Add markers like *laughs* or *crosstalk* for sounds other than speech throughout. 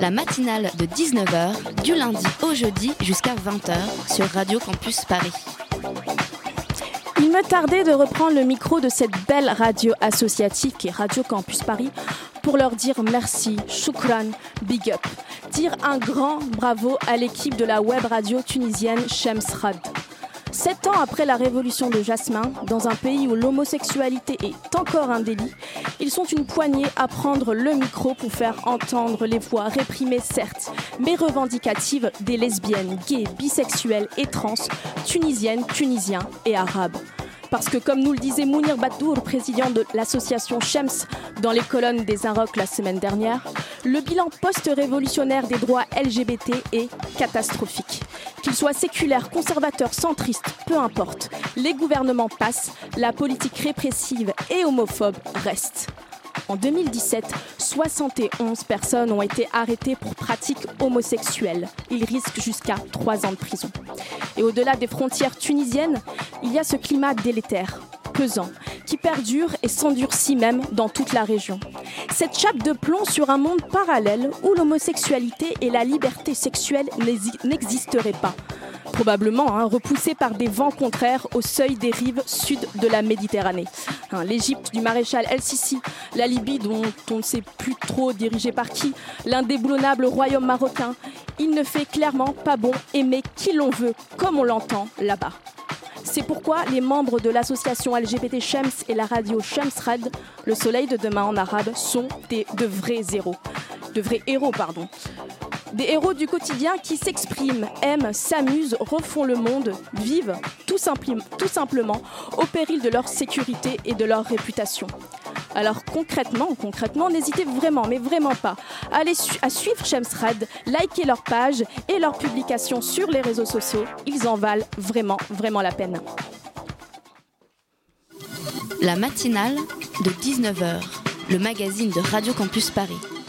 La matinale de 19h, du lundi au jeudi jusqu'à 20h sur Radio Campus Paris. Il me tardait de reprendre le micro de cette belle radio associative qui est Radio Campus Paris pour leur dire merci, shukran, big up. Dire un grand bravo à l'équipe de la web radio tunisienne Shems Rad. Sept ans après la révolution de Jasmin, dans un pays où l'homosexualité est encore un délit, ils sont une poignée à prendre le micro pour faire entendre les voix réprimées certes, mais revendicatives des lesbiennes, gays, bisexuelles et trans, tunisiennes, tunisiens et arabes. Parce que comme nous le disait Mounir Badour, président de l'association Shems dans les colonnes des Inrocks la semaine dernière, le bilan post-révolutionnaire des droits LGBT est catastrophique. Qu'ils soient séculaires, conservateurs, centristes, peu importe, les gouvernements passent, la politique répressive et homophobe reste. En 2017, 71 personnes ont été arrêtées pour pratiques homosexuelles. Ils risquent jusqu'à 3 ans de prison. Et au-delà des frontières tunisiennes, il y a ce climat délétère, pesant, qui perdure et s'endurcit même dans toute la région. Cette chape de plomb sur un monde parallèle où l'homosexualité et la liberté sexuelle n'exi- n'existeraient pas. Probablement hein, repoussés par des vents contraires au seuil des rives sud de la Méditerranée. Hein, L'Égypte du maréchal El-Sisi, la Libye dont on ne sait plus trop dirigée par qui, l'indéboulonnable royaume marocain. Il ne fait clairement pas bon aimer qui l'on veut, comme on l'entend là-bas. C'est pourquoi les membres de l'association LGBT Shems et la radio Shems Rad, le soleil de demain en arabe, sont des, de vrais héros. De vrais héros, pardon. Des héros du quotidien qui s'expriment, aiment, s'amusent, refont le monde, vivent tout, simplement au péril de leur sécurité et de leur réputation. Alors concrètement, concrètement, n'hésitez vraiment, mais vraiment pas, à, aller à suivre Shemsrad, liker leur page et leurs publications sur les réseaux sociaux. Ils en valent vraiment, vraiment la peine. La matinale de 19h, le magazine de Radio Campus Paris.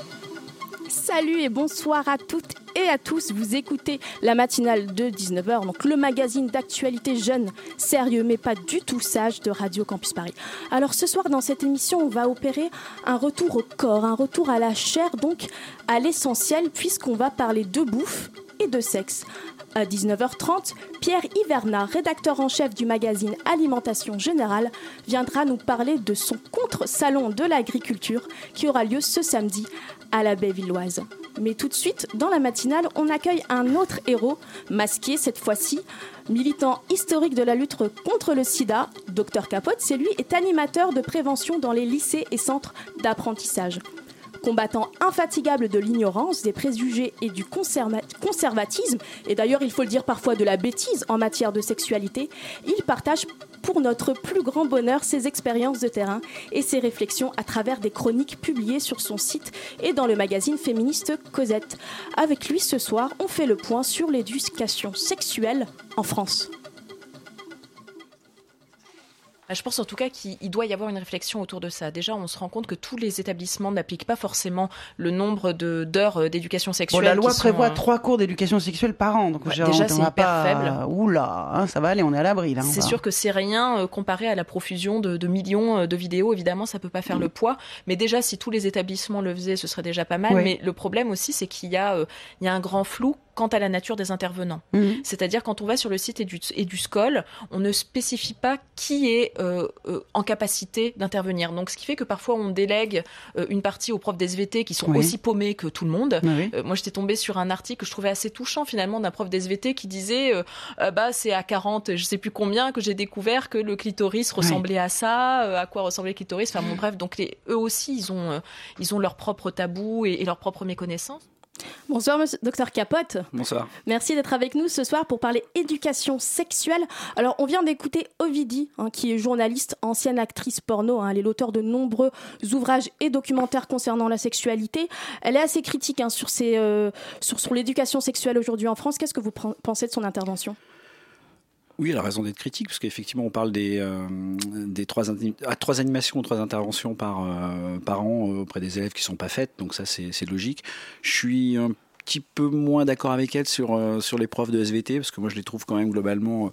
Salut et bonsoir à toutes et à tous. Vous écoutez la matinale de 19h, donc le magazine d'actualité jeune, sérieux mais pas du tout sage de Radio Campus Paris. Alors ce soir dans cette émission, on va opérer un retour au corps, un retour à la chair, donc à l'essentiel, puisqu'on va parler de bouffe et de sexe. À 19h30, Pierre Hiverna, rédacteur en chef du magazine Alimentation Générale, viendra nous parler de son contre-salon de l'agriculture qui aura lieu ce samedi à la baie villoise. Mais tout de suite, dans la matinale, on accueille un autre héros, masqué cette fois-ci, militant historique de la lutte contre le sida. Dr Capote, c'est lui, est animateur de prévention dans les lycées et centres d'apprentissage. Combattant infatigable de l'ignorance, des préjugés et du conserva- conservatisme, et d'ailleurs il faut le dire parfois de la bêtise en matière de sexualité, il partage pour notre plus grand bonheur ses expériences de terrain et ses réflexions à travers des chroniques publiées sur son site et dans le magazine féministe Cosette. Avec lui ce soir, on fait le point sur l'éducation sexuelle en France. Bah, Je pense en tout cas qu'il il doit y avoir une réflexion autour de ça. Déjà, on se rend compte que tous les établissements n'appliquent pas forcément le nombre d'heures euh, d'éducation Bon, sexuelle. la loi sont, prévoit euh, trois cours d'éducation sexuelle par an. Donc, Ouais, j'ai- déjà, c'est hyper pas... faible. Oula, hein, ça va aller, on est à l'abri là. C'est va- sûr que c'est rien euh, comparé à la profusion de, de millions de vidéos. Évidemment, ça peut pas faire Mm. le poids. Mais déjà, si tous les établissements le faisaient, ce serait déjà pas mal. Oui. Mais le problème aussi, c'est qu'il y a, euh, il y a un grand flou quant à la nature des intervenants. Mhm. C'est-à-dire quand on va sur le site et du, et du SCOL, on ne spécifie pas qui est euh, euh, en capacité d'intervenir. Donc ce qui fait que parfois on délègue euh, une partie aux profs d'SVT qui sont Oui. aussi paumés que tout le monde. Oui, moi, j'étais tombée sur un article que je trouvais assez touchant finalement d'un prof d'SVT qui disait Euh, bah c'est à 40, je sais plus combien que j'ai découvert que le clitoris ressemblait à ça, à quoi ressemblait le clitoris. Enfin bon bref, donc les, eux aussi ils ont ils ont leurs propres tabous et, et leurs propres méconnaissances. Bonsoir, monsieur, docteur Capote. Bonsoir. Merci d'être avec nous ce soir pour parler éducation sexuelle. Alors, on vient d'écouter Ovidie, hein, qui est journaliste, ancienne actrice porno. hein. elle est l'auteur de nombreux ouvrages et documentaires concernant la sexualité. Elle est assez critique hein, sur, ses, euh, sur, sur l'éducation sexuelle aujourd'hui en France. Qu'est-ce que vous pensez de son intervention? Oui, elle a raison d'être critique, parce qu'effectivement, on parle des, euh, trois, ani- ah, trois animations, trois interventions par, euh, par an euh, auprès des élèves qui sont pas faites, donc ça, c'est logique. Je suis un petit peu moins d'accord avec elle sur, sur les profs de SVT, parce que moi, je les trouve quand même globalement.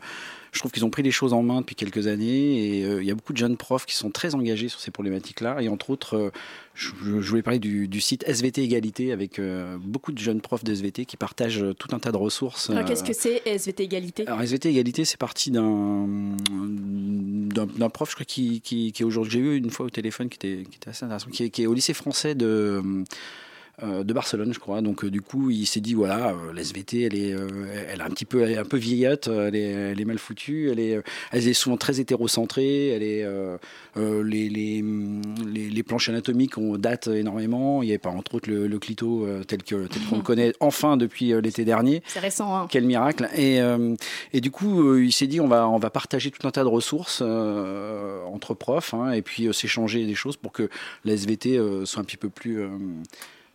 Je trouve qu'ils ont pris les choses en main depuis quelques années et euh, il y a beaucoup de jeunes profs qui sont très engagés sur ces problématiques-là. Et entre autres, euh, je, je voulais parler du, du site SVT Égalité avec euh, beaucoup de jeunes profs de SVT qui partagent tout un tas de ressources. Alors, Qu'est-ce que c'est SVT Égalité? Alors SVT Égalité, c'est parti d'un d'un d'un prof, je crois, qui, qui, aujourd'hui, j'ai eu une fois au téléphone, qui était, qui était assez intéressant, qui est au lycée français de euh, de Barcelone, je crois. Donc euh, du coup, il s'est dit voilà, euh, la SVT, elle est, euh, elle est un petit peu, elle est un peu vieillotte, elle est, elle est mal foutue, elle est, elle est souvent très hétérocentrée, elle est, les, les, les, les planches anatomiques ont date énormément. Il n'y avait pas entre autres le, le clito tel que tel qu'on le connaît enfin depuis l'été dernier. C'est récent. Hein. Quel miracle Et, et du coup, il s'est dit on va on va partager tout un tas de ressources entre profs hein, et puis s'échanger des choses pour que la SVT soit un petit peu plus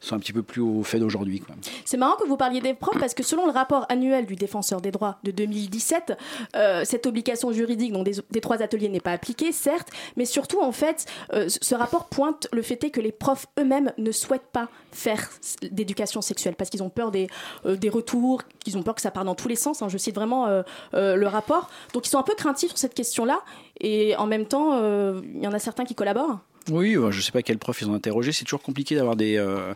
soit un petit peu plus au fait d'aujourd'hui. C'est marrant que vous parliez des profs parce que selon le rapport annuel du défenseur des droits de 2017, euh, cette obligation juridique donc des, trois ateliers n'est pas appliquée, certes, mais surtout en fait, euh, ce rapport pointe le fait que les profs eux-mêmes ne souhaitent pas faire d'éducation sexuelle parce qu'ils ont peur des, euh, des retours, qu'ils ont peur que ça parte dans tous les sens. hein. je cite vraiment le rapport. Donc ils sont un peu craintifs sur cette question-là et en même temps, il y en a certains qui collaborent. Oui, euh, je sais pas quel prof ils ont interrogé. C'est toujours compliqué d'avoir des, euh,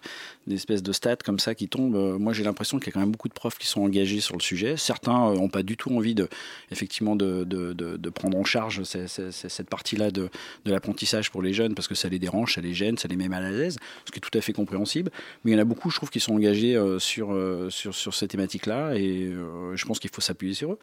espèces de stats comme ça qui tombent. Euh, Moi, j'ai l'impression qu'il y a quand même beaucoup de profs qui sont engagés sur le sujet. Certains n'ont pas du tout envie de, effectivement, de, prendre en charge cette partie-là de, l'apprentissage pour les jeunes parce que ça les dérange, ça les gêne, ça les met mal à l'aise, ce qui est tout à fait compréhensible. Mais il y en a beaucoup, je trouve, qui sont engagés sur, sur, ces thématiques-là et je pense qu'il faut s'appuyer sur eux.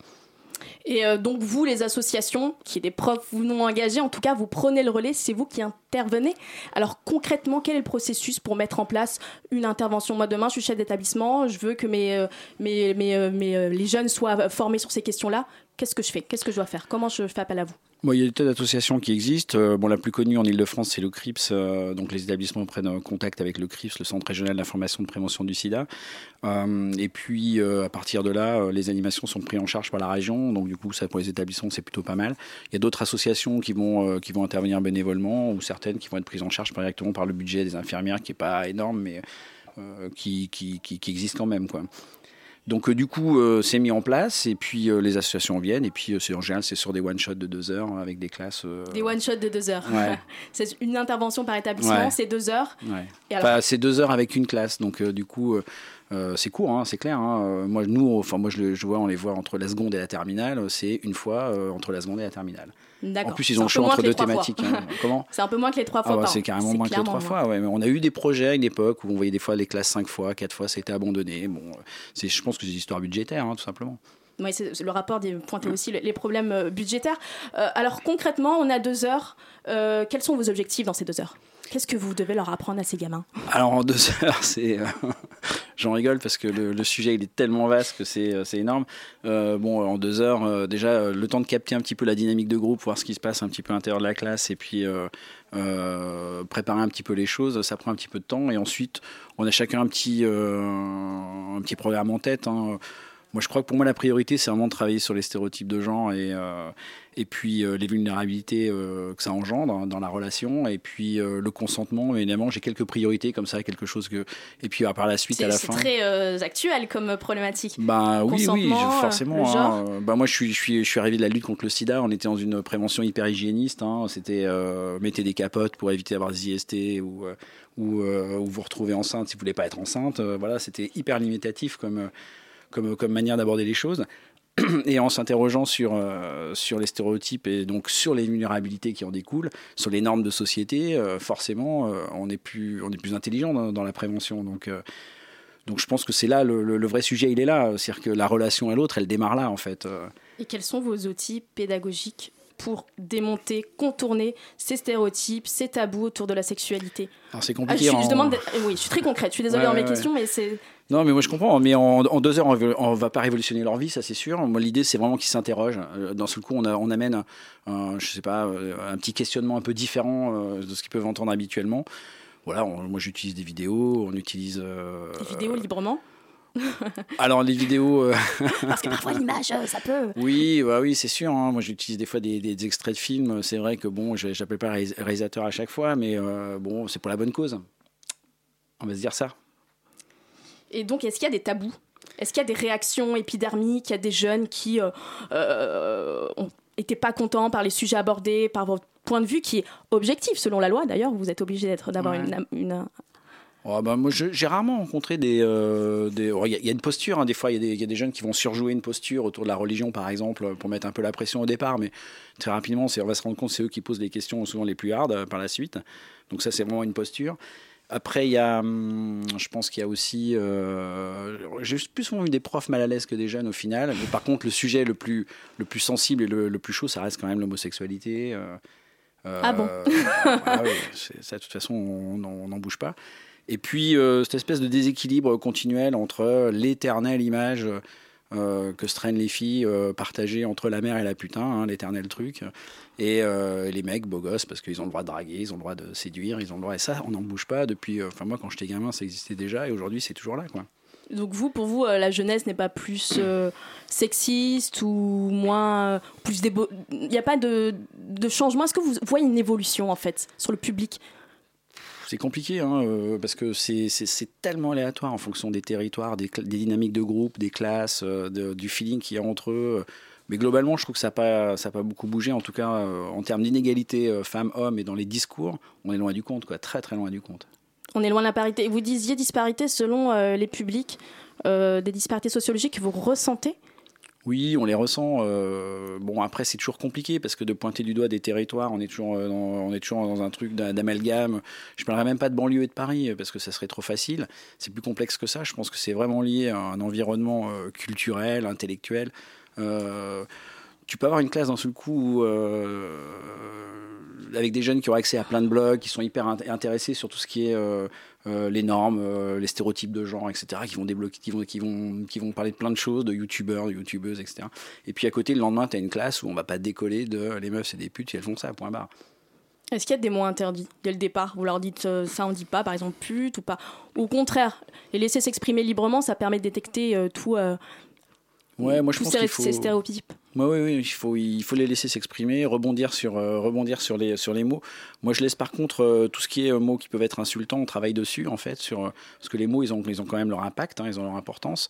Et euh, donc vous, les associations, qui est des profs vous non engagés, en tout cas, vous prenez le relais, c'est vous qui intervenez. Alors concrètement, quel est le processus pour mettre en place une intervention? Moi, demain, je suis chef d'établissement, je veux que mes, euh, mes, mes, euh, mes, les jeunes soient formés sur ces questions-là. Qu'est-ce que je fais? Qu'est-ce que je dois faire? Comment je fais appel à vous? Il y a des tas d'associations qui existent. Euh, bon, la plus connue en Ile-de-France, c'est le CRIPS. euh, donc, les établissements prennent euh, contact avec le CRIPS, le Centre régional d'information de prévention du sida. Et puis, à partir de là, les animations sont prises en charge par la région. Donc, du coup, ça pour les établissements, c'est plutôt pas mal. Il y a d'autres associations qui vont, qui vont intervenir bénévolement ou certaines qui vont être prises en charge directement par le budget des infirmières, qui est pas énorme, mais qui, qui, qui, qui existe quand même, quoi. Donc euh, du coup, euh, c'est mis en place et puis euh, les associations viennent et puis c'est en général c'est sur des one shots de deux heures avec des classes. Des one-shots de deux heures. Ouais. *laughs* c'est une intervention par établissement, Ouais. c'est deux heures. Ouais. Et alors- Enfin, c'est deux heures avec une classe, donc du coup, euh, c'est court, hein, c'est clair. hein. Moi, nous, enfin moi, je, je vois, on les voit entre la seconde et la terminale. C'est une fois euh, entre la seconde et la terminale. En plus, ils ont le choix entre deux fois. thématiques. hein. *laughs* Comment C'est un peu moins que les trois fois Ah ouais, par c'est carrément moins que les trois fois. Ouais. Mais on a eu des projets à une époque où on voyait des fois les classes cinq fois, quatre fois, c'était abandonné. Bon, c'est, je pense que c'est des histoires budgétaires, hein, tout simplement. Oui, c'est- le rapport pointait aussi le- les problèmes euh, budgétaires. Euh, alors concrètement, on a deux heures. Euh, quels sont vos objectifs dans ces deux heures? Qu'est-ce que vous devez leur apprendre à ces gamins? Alors en deux *laughs* heures, c'est, euh, *laughs* j'en rigole parce que le, sujet il est tellement vaste que c'est, euh, énorme. Euh, bon, en deux heures, déjà le temps de capter un petit peu la dynamique de groupe, voir ce qui se passe un petit peu à l'intérieur de la classe et puis préparer un petit peu les choses, ça prend un petit peu de temps et ensuite on a chacun un petit, un petit programme en tête. hein. Moi, je crois que pour moi, la priorité, c'est vraiment de travailler sur les stéréotypes de genre et, euh, et puis euh, les vulnérabilités euh, que ça engendre hein, dans la relation. Et puis le consentement, évidemment, j'ai quelques priorités comme ça, quelque chose que. Et puis par la suite, à C'est la c'est fin. très euh, actuel comme problématique. Bah oui, oui, forcément. hein. Bah moi, je suis, je suis, je suis arrivé de la lutte contre le SIDA. On était dans une prévention hyper hygiéniste. Hein. C'était mettez des capotes pour éviter d'avoir des IST ou ou, ou vous retrouvez enceinte si vous voulez pas être enceinte. Voilà, c'était hyper limitatif comme comme comme manière d'aborder les choses. *clears throat* Et en s'interrogeant sur, euh, sur les stéréotypes et donc sur les vulnérabilités qui en découlent, sur les normes de société, euh, forcément, euh, on est plus, on est plus intelligent dans, dans la prévention. Donc, donc je pense que c'est là le, le- le vrai sujet, il est là. C'est-à-dire que la relation à l'autre, elle démarre là, en fait. Et quels sont vos outils pédagogiques pour démonter, contourner ces stéréotypes, ces tabous autour de la sexualité? Alors c'est Ah, je, compliqué. suis- je en- demande d'être- oui, je suis très concrète. Je suis désolée Ouais, dans mes ouais, questions, mais c'est Non, mais moi je comprends. Mais en, en deux heures, on on va pas révolutionner leur vie, ça c'est sûr. Moi, l'idée, c'est vraiment qu'ils s'interrogent. Euh, D'un seul coup, on, a- on amène, un, un- je sais pas, euh, un petit questionnement un peu différent euh, de ce qu'ils peuvent entendre habituellement. Voilà, on- moi j'utilise des vidéos, on utilise. euh, Des vidéos librement. Alors les vidéos. euh, *laughs* Parce que parfois *laughs* l'image, ça peut. Oui, bah oui, c'est sûr. hein. Moi, j'utilise des fois des, des extraits de films. C'est vrai que bon, je j'appelle pas réalis- réalisateur à chaque fois, mais euh, bon, c'est pour la bonne cause. On va se dire ça. Et donc, est-ce qu'il y a des tabous? Est-ce qu'il y a des réactions épidermiques? Il y a des jeunes qui euh, euh, étaient pas contents par les sujets abordés, par votre point de vue qui est objectif selon la loi. D'ailleurs, vous êtes obligé d'être d'avoir Ouais. une, une- Oh, bah, moi, j'ai rarement rencontré des. euh, des- oh, Il y, a- il y a une posture, hein, des fois, il y, a des- il y a des jeunes qui vont surjouer une posture autour de la religion, par exemple, pour mettre un peu la pression au départ, mais très rapidement, on va se rendre compte que c'est eux qui posent les questions souvent les plus hardes euh, par la suite. Donc, ça, c'est vraiment une posture. Après, il y a, hum, je pense qu'il y a aussi, euh, j'ai plus souvent eu des profs mal à l'aise que des jeunes au final. Mais par contre, le sujet le plus, le plus sensible et le, le plus chaud, ça reste quand même l'homosexualité. euh, euh, Ah bon c'est- ça, de toute façon, on n'en- bouge pas. Et puis, euh, cette espèce de déséquilibre continuel entre l'éternelle image euh, que se traînent les filles euh, partagée entre la mère et la putain, hein, l'éternel truc, et euh, les mecs beaux gosses parce qu'ils ont le droit de draguer, ils ont le droit de séduire, ils ont le droit. Et ça, on n'en bouge pas depuis. euh, Enfin, moi, quand j'étais gamin, ça existait déjà, et aujourd'hui, c'est toujours là, quoi. Donc vous, pour vous, euh, la jeunesse n'est pas plus sexiste ou moins plus. Il n'y a pas de, de changement? Est-ce que vous voyez une évolution en fait sur le public? C'est compliqué, hein, euh, parce que c'est- tellement aléatoire en fonction des territoires, des, dynamiques de groupe, des classes, euh, du feeling qu'il y a entre eux. Mais globalement, je trouve que ça n'a pas, beaucoup bougé. En tout cas, euh, en termes d'inégalité femmes-hommes et dans les discours, on est loin du compte, quoi, très très loin du compte. On est loin de la parité. Vous disiez disparité selon les publics, des disparités sociologiques que vous ressentez Oui, on les ressent. euh, bon, après, c'est toujours compliqué parce que de pointer du doigt des territoires, on est toujours, euh, dans, on est toujours dans un truc d'a- d'amalgame. Je parlerai même pas de banlieue et de Paris euh, parce que ça serait trop facile. C'est plus complexe que ça. Je pense que c'est vraiment lié à un environnement culturel, intellectuel. Tu peux avoir une classe d'un seul coup euh, avec des jeunes qui ont accès à plein de blogs, qui sont hyper int- intéressés sur tout ce qui est euh, euh, les normes, les stéréotypes de genre, etc., qui vont débloquer, qui vont, qui vont, qui vont parler de plein de choses, de youtubeurs, de youtubeuses, etc. Et puis à côté, le lendemain, tu as une classe où on va pas décoller de les meufs, c'est des putes, et elles font ça, point barre. Est-ce qu'il y a des mots interdits dès le départ? Vous leur dites euh, ça, on dit pas, par exemple pute ou pas? Au contraire, les laisser s'exprimer librement, ça permet de détecter euh, tout, euh, Ouais, moi je pense qu'il faut. ces stéréotypes? Oui, oui, il faut, les laisser s'exprimer, rebondir sur, euh, sur les, mots. Moi, je laisse par contre euh, tout ce qui est euh, mots qui peuvent être insultants, on travaille dessus en fait, sur, parce que les mots, ils ont, ils ont quand même leur impact, hein, ils ont leur importance,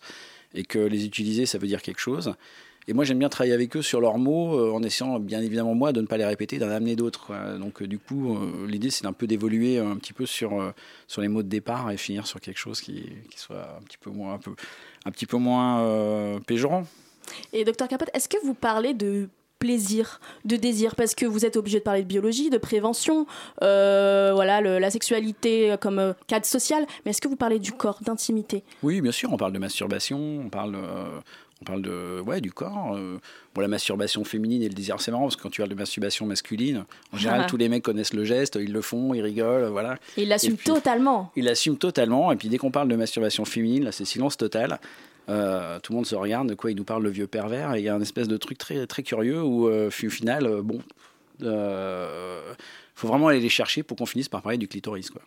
et que les utiliser, ça veut dire quelque chose. Et moi, j'aime bien travailler avec eux sur leurs mots, en essayant, bien évidemment, moi, de ne pas les répéter, d'en amener d'autres. Donc, du coup, l'idée, c'est un peu d'évoluer un petit peu sur, les mots de départ et finir sur quelque chose qui, soit un petit peu moins, péjorant. Et docteur Capote, est-ce que vous parlez de plaisir, de désir? Parce que vous êtes obligé de parler de biologie, de prévention, euh, voilà, le- la sexualité comme euh, cadre social, mais est-ce que vous parlez du corps, d'intimité? Oui, bien sûr, on parle de masturbation, on parle, euh, on parle de, ouais, du corps. bon, la masturbation féminine et le désir, c'est marrant parce que quand tu parles de masturbation masculine, en général, tous les mecs connaissent le geste, ils le font, ils rigolent, voilà. Et il l'assume Et puis- totalement. Ils l'assument totalement. Et puis dès qu'on parle de masturbation féminine, là, c'est silence total. Euh, tout le monde se regarde, de quoi il nous parle le vieux pervers. Et il y a un espèce de truc très, très curieux où, euh, au final, euh, bon, euh, faut vraiment aller les chercher pour qu'on finisse par parler du clitoris, quoi.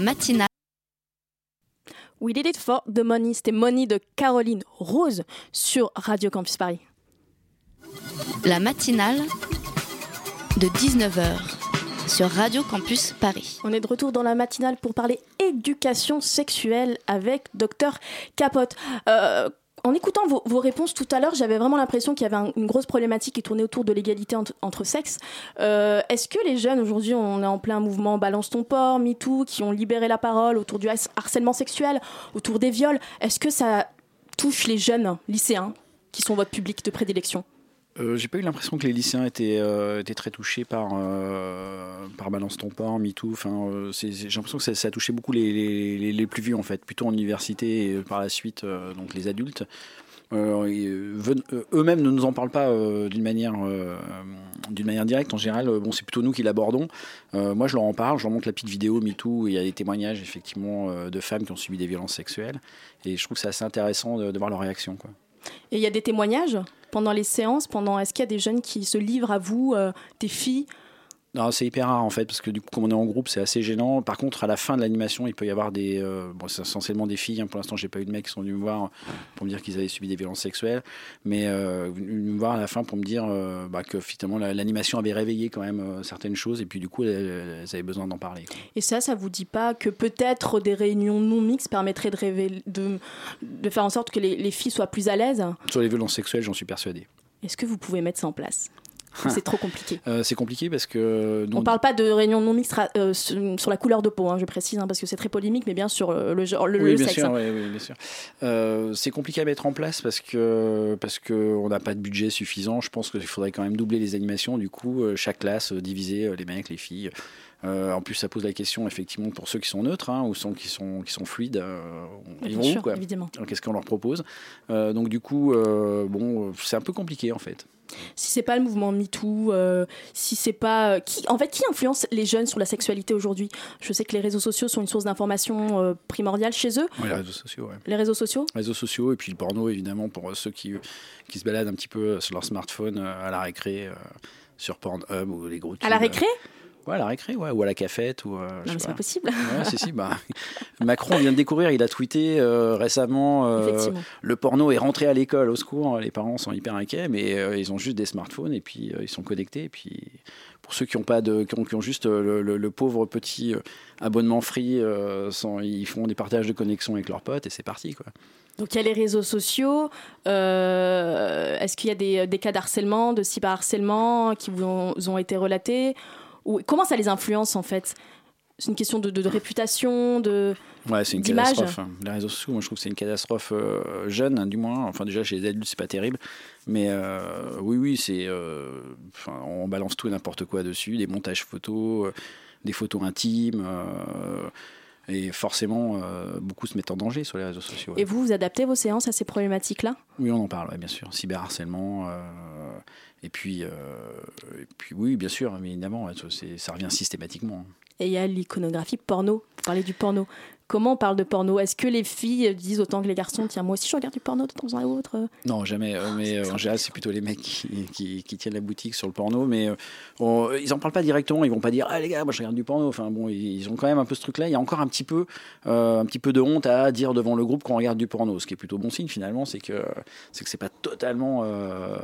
La matinale We Did It For The Money, c'était Money de Caroline Rose sur Radio Campus Paris. La matinale de 19h sur Radio Campus Paris. On est de retour dans la matinale pour parler éducation sexuelle avec Docteur Capote. Euh, en écoutant vos, réponses tout à l'heure, j'avais vraiment l'impression qu'il y avait un- une grosse problématique qui tournait autour de l'égalité entre, sexes. Euh, Est-ce que les jeunes aujourd'hui, on est en plein mouvement Balance ton port, MeToo, qui ont libéré la parole autour du har- harcèlement sexuel, autour des viols Est-ce que ça touche les jeunes lycéens qui sont votre public de prédilection? Euh, J'ai pas eu l'impression que les lycéens étaient, euh, étaient très touchés par, euh, par Balance ton port, MeToo. Euh, J'ai l'impression que ça, ça a touché beaucoup les, plus vieux, en fait, plutôt en université et par la suite, donc les adultes. Eux-mêmes ne nous en parlent pas d'une manière, directe. En général, bon, c'est plutôt nous qui l'abordons. Moi, je leur en parle, je leur montre la petite vidéo MeToo. et Il y a des témoignages, effectivement, de femmes qui ont subi des violences sexuelles. Et je trouve que c'est assez intéressant de, voir leur réaction. Et il y a des témoignages pendant les séances, pendant est-ce qu'il y a des jeunes qui se livrent à vous, euh, des filles Non, c'est hyper rare en fait, parce que du coup, comme on est en groupe, c'est assez gênant. Par contre, à la fin de l'animation, il peut y avoir des. euh, bon, c'est essentiellement des filles. hein. Pour l'instant, j'ai pas eu de mecs qui sont venus me voir pour me dire qu'ils avaient subi des violences sexuelles. Mais euh, venus me voir à la fin pour me dire euh, bah, que finalement, la- l'animation avait réveillé quand même euh, certaines choses. Et puis, du coup, elles, elles avaient besoin d'en parler. quoi. Et ça, ça vous dit pas que peut-être des réunions non mixtes permettraient de, révéler- de, de faire en sorte que les, les filles soient plus à l'aise? Sur les violences sexuelles, j'en suis persuadé. Est-ce que vous pouvez mettre ça en place? C'est trop compliqué. Euh, c'est compliqué parce que. nous, On parle pas de réunions non mixtes ra- euh, sur la couleur de peau, hein, je précise, hein, parce que c'est très polémique, mais bien sur euh, le, genre- le, oui, le bien sexe. sûr, hein. oui, oui, bien sûr. Euh, c'est compliqué à mettre en place parce que parce que on n'a pas de budget suffisant. Je pense qu'il faudrait quand même doubler les animations. Du coup, euh, chaque classe euh, diviser euh, les mecs, les filles. Euh, en plus, ça pose la question effectivement pour ceux qui sont neutres hein, ou sont qui sont qui sont fluides. euh, ils vont où sûr, quoi évidemment. Qu'est-ce qu'on leur propose? Euh, Donc du coup, euh, bon, c'est un peu compliqué en fait. Si c'est pas le mouvement MeToo, euh, si c'est pas qui, en fait, qui influence les jeunes sur la sexualité aujourd'hui? Je sais que les réseaux sociaux sont une source d'information euh, primordiale chez eux. Ouais, les réseaux sociaux, ouais. Les réseaux sociaux? Réseaux sociaux et puis le porno évidemment pour ceux qui, qui se baladent un petit peu sur leur smartphone à la récré euh, sur Pornhub ou les gros À la tubes. récré? Ouais, à la récré, ouais, ou à la cafette ou. euh, Non, mais c'est pas. possible. Ouais, si, si, *laughs* bah, Macron vient de découvrir, il a tweeté euh, récemment euh, le porno est rentré à l'école, au secours, les parents sont hyper inquiets, mais euh, ils ont juste des smartphones et puis ils sont connectés. Et puis pour ceux qui ont, pas de, qui ont, qui ont juste le, le- le pauvre petit abonnement free, sans- ils font des partages de connexion avec leurs potes et c'est parti. Quoi. Donc il y a les réseaux sociaux. Est-ce qu'il y a des, des cas d'harcèlement, de cyberharcèlement qui vous ont, vous ont été relatés? Ou comment ça les influence en fait? C'est une question de, de- de réputation, de Ouais, c'est une catastrophe. hein. Les réseaux sociaux, moi je trouve que c'est une catastrophe euh, jeune, hein, du moins. Enfin, déjà chez les adultes, c'est pas terrible. Mais euh, oui, oui, c'est. euh, on balance tout et n'importe quoi dessus, des montages photos, euh, des photos intimes. Et forcément, euh, beaucoup se mettent en danger sur les réseaux sociaux. Et vous, vous adaptez vos séances à ces problématiques-là? Oui, on en parle, ouais, bien sûr. Cyberharcèlement. euh, et, puis, euh, et puis, oui, bien sûr, mais évidemment, ça revient systématiquement. Et il y a l'iconographie porno. Vous parlez du porno. Comment on parle de porno? Est-ce que les filles disent autant que les garçons Tiens, moi aussi je regarde du porno de temps à autre? Non, jamais. euh, mais euh, en général, c'est plutôt les mecs qui, qui- qui tiennent la boutique sur le porno. Mais euh, on- ils en parlent pas directement. Ils vont pas dire Ah les gars, moi je regarde du porno. Enfin bon, ils, ont quand même un peu ce truc-là. Il y a encore un petit peu, euh, un petit peu de honte à dire devant le groupe qu'on regarde du porno. Ce qui est plutôt bon signe finalement, c'est que c'est que c'est pas totalement euh,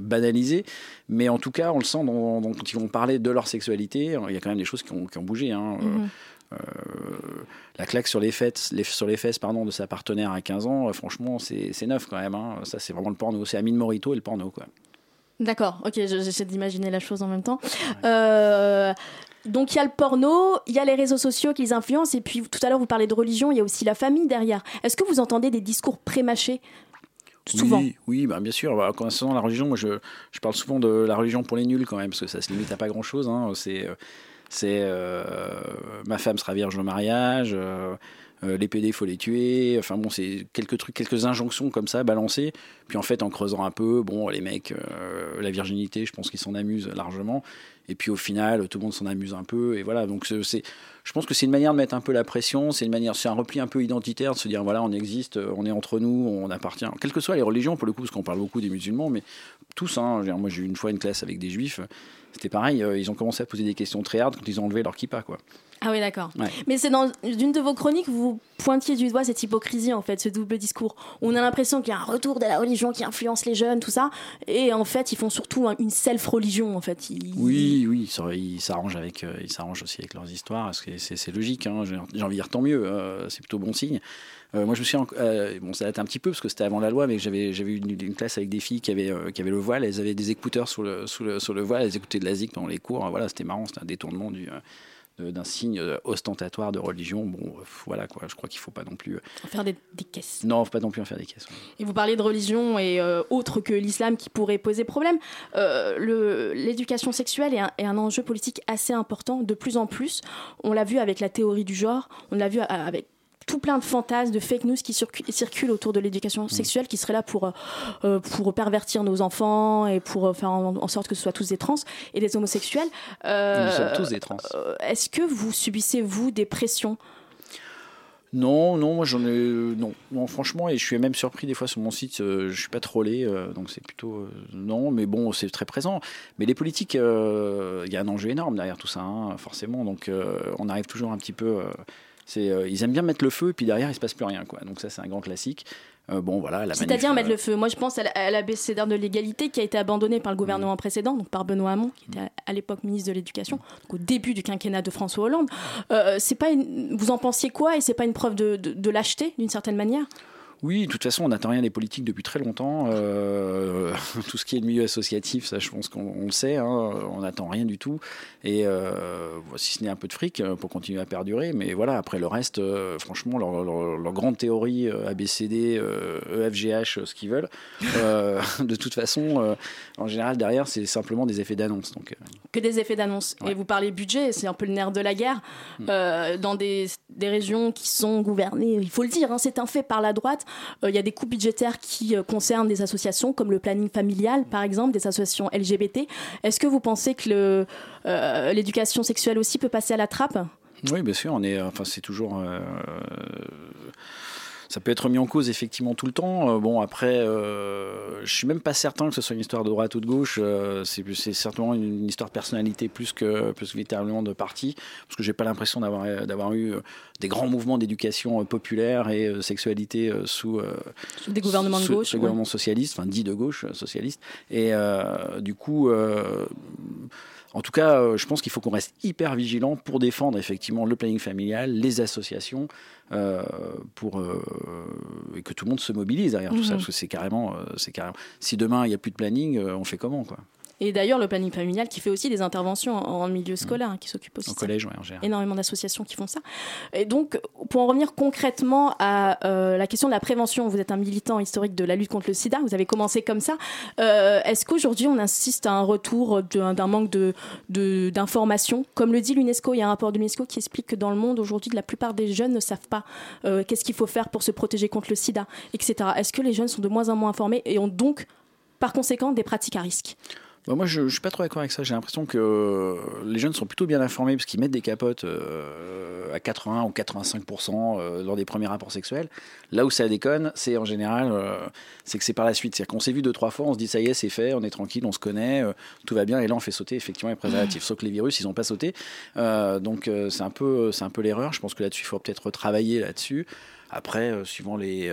banalisé. Mais en tout cas, on le sent dans, dans- quand ils vont parler de leur sexualité. Il y a quand même des choses qui ont, qui ont bougé. hein. Mhm. Euh, la claque sur les, fesses, les- sur les fesses pardon, de sa partenaire à 15 ans, euh, franchement, c'est neuf quand même. hein. Ça, c'est vraiment le porno. C'est Amine Morito et le porno. Quoi. D'accord, ok, je- j'essaie d'imaginer la chose en même temps. Euh, donc il y a le porno, il y a les réseaux sociaux qui les influencent, et puis tout à l'heure vous parlez de religion, il y a aussi la famille derrière. Est-ce que vous entendez des discours prémâchés? Souvent. Oui, oui bah, bien sûr. Bah, concernant la religion, moi, je, je parle souvent de la religion pour les nuls quand même, parce que ça se limite à pas grand-chose. hein. C'est, euh, c'est euh, ma femme sera vierge au mariage. euh, euh, les PD, faut les tuer. Enfin bon, c'est quelques trucs, quelques injonctions comme ça balancées. Puis en fait, en creusant un peu, bon, les mecs, la virginité, je pense qu'ils s'en amusent largement. Et puis au final, tout le monde s'en amuse un peu. Et voilà, donc c'est- je pense que c'est une manière de mettre un peu la pression. C'est une manière, c'est un repli un peu identitaire de se dire voilà, on existe, on est entre nous, on appartient. Quelles que soient les religions, pour le coup, parce qu'on parle beaucoup des musulmans, mais tous. Hein, moi, j'ai eu une fois une classe avec des juifs. C'était pareil. euh, ils ont commencé à poser des questions très hardes quand ils ont enlevé leur kippa, quoi. Ah oui, d'accord. Ouais. Mais c'est dans une de vos chroniques, vous pointiez du doigt cette hypocrisie, en fait, ce double discours. On a l'impression qu'il y a un retour de la religion qui influence les jeunes, tout ça. Et en fait, ils font surtout un- une self-religion, en fait. Ils- Oui, oui, ça- ils s'arrangent avec, euh, ils s'arrangent aussi avec leurs histoires. que C'est logique. hein, J'ai j'ai envie de dire tant mieux. euh, c'est plutôt bon signe. Euh, moi, je me suis, bon, ça date un petit peu parce que c'était avant la loi, mais j'avais, eu une, une classe avec des filles qui avaient, euh, qui avaient le voile. Elles avaient des écouteurs sur le, sous le, sur le voile. Elles écoutaient de la zik pendant les cours. Voilà, c'était marrant. C'était un détournement du. euh, d'un signe euh, ostentatoire de religion. Bon, euh, voilà quoi. Je crois qu'il faut pas non plus. euh, Faire des, des caisses. Non, faut pas non plus en faire des caisses. ouais. Et vous parlez de religion et euh, autre que l'islam qui pourrait poser problème. Euh, L'éducation sexuelle est un, est un enjeu politique assez important, de plus en plus. On l'a vu avec la théorie du genre, on l'a vu avec tout plein de fantasmes, de fake news qui circu- circulent autour de l'éducation sexuelle, qui seraient là pour, euh, euh, pour pervertir nos enfants et pour euh, faire en, en sorte que ce soit tous des trans et des homosexuels. Euh, Nous sommes tous des trans. Est-ce que vous subissez, vous, des pressions? Non, non, moi j'en ai. Non, non, franchement, et je suis même surpris des fois sur mon site, euh, je suis pas trollé, euh, donc c'est plutôt. euh, non, mais bon, c'est très présent. Mais les politiques, il y a un enjeu énorme derrière tout ça, hein, forcément, donc on arrive toujours un petit peu. C'est, euh, ils aiment bien mettre le feu, et puis derrière, il se passe plus rien, quoi. Donc ça, c'est un grand classique. Euh, bon, voilà, la C'est-à-dire manif, mettre euh, le feu. Moi, je pense à la- à l'abécédaire de l'égalité qui a été abandonné par le gouvernement précédent, donc par Benoît Hamon, qui était à, à l'époque ministre de l'Éducation, au début du quinquennat de François Hollande. Euh, c'est pas une- Vous en pensiez quoi Et c'est pas une preuve de, de- de lâcheté, d'une certaine manière? Oui, de toute façon, on n'attend rien des politiques depuis très longtemps. Euh, *laughs* tout ce qui est le milieu associatif, ça, je pense qu'on on le sait. hein, on n'attend rien du tout. Et euh, si ce n'est un peu de fric euh, pour continuer à perdurer. Mais voilà, après le reste, euh, franchement, leur, leur- leur grande théorie, ABCD, EFGH, euh, ce qu'ils veulent, *laughs* de toute façon, en général, derrière, c'est simplement des effets d'annonce. Donc, que des effets d'annonce. Et vous parlez budget, c'est un peu le nerf de la guerre. Euh, dans des, des régions qui sont gouvernées, il faut le dire, hein, c'est un fait par la droite, euh, il y a des coupes budgétaires qui euh, concernent des associations comme le planning familial, par exemple, des associations LGBT. Est-ce que vous pensez que euh, l'éducation sexuelle aussi peut passer à la trappe? Oui, bien sûr, on est, enfin, c'est toujours. Euh, ça peut être mis en cause effectivement tout le temps. Euh, bon, après, euh, je suis même pas certain que ce soit une histoire de droite ou de gauche. Euh, c'est, c'est certainement une histoire de personnalité plus que, plus que véritablement de parti, parce que j'ai pas l'impression d'avoir, d'avoir eu euh, des grands mouvements d'éducation euh, populaire et euh, sexualité euh, sous, euh, Sous des gouvernements de sous- gauche, sous ouais. gouvernements socialistes, enfin dit de gauche, euh, socialiste. Et euh, du coup. En tout cas, euh, je pense qu'il faut qu'on reste hyper vigilant pour défendre effectivement le planning familial, les associations, euh, pour euh, et que tout le monde se mobilise derrière tout ça, Mhm. parce que c'est carrément, c'est carrément. Si demain il n'y a plus de planning, on fait comment quoi? Et d'ailleurs, le planning familial qui fait aussi des interventions en, milieu scolaire, hein, qui s'occupe aussi Au collège, ouais, en général. énormément d'associations qui font ça. Et donc, pour en revenir concrètement à euh, la question de la prévention, vous êtes un militant historique de la lutte contre le sida, vous avez commencé comme ça. Euh, Est-ce qu'aujourd'hui, on insiste à un retour d'un manque de- de- d'informations? Comme le dit l'UNESCO, il y a un rapport de l'UNESCO qui explique que dans le monde, aujourd'hui, la plupart des jeunes ne savent pas euh, qu'est-ce qu'il faut faire pour se protéger contre le sida, etc. Est-ce que les jeunes sont de moins en moins informés et ont donc, par conséquent, des pratiques à risque? Bah, moi, je, je suis pas trop d'accord avec ça. J'ai l'impression que euh, les jeunes sont plutôt bien informés parce qu'ils mettent des capotes euh, à 80 ou 85 euh, lors des premiers rapports sexuels. Là où ça déconne, c'est en général, euh, c'est que c'est par la suite. C'est-à-dire qu'on s'est vu deux trois fois, on se dit ça y est, c'est fait, on est tranquille, on se connaît, tout va bien, et là on fait sauter effectivement les préservatifs. Sauf que les virus, ils ont pas sauté. Donc c'est un peu, un peu l'erreur. Je pense que là-dessus, il faut peut-être retravailler là-dessus. Après, suivant les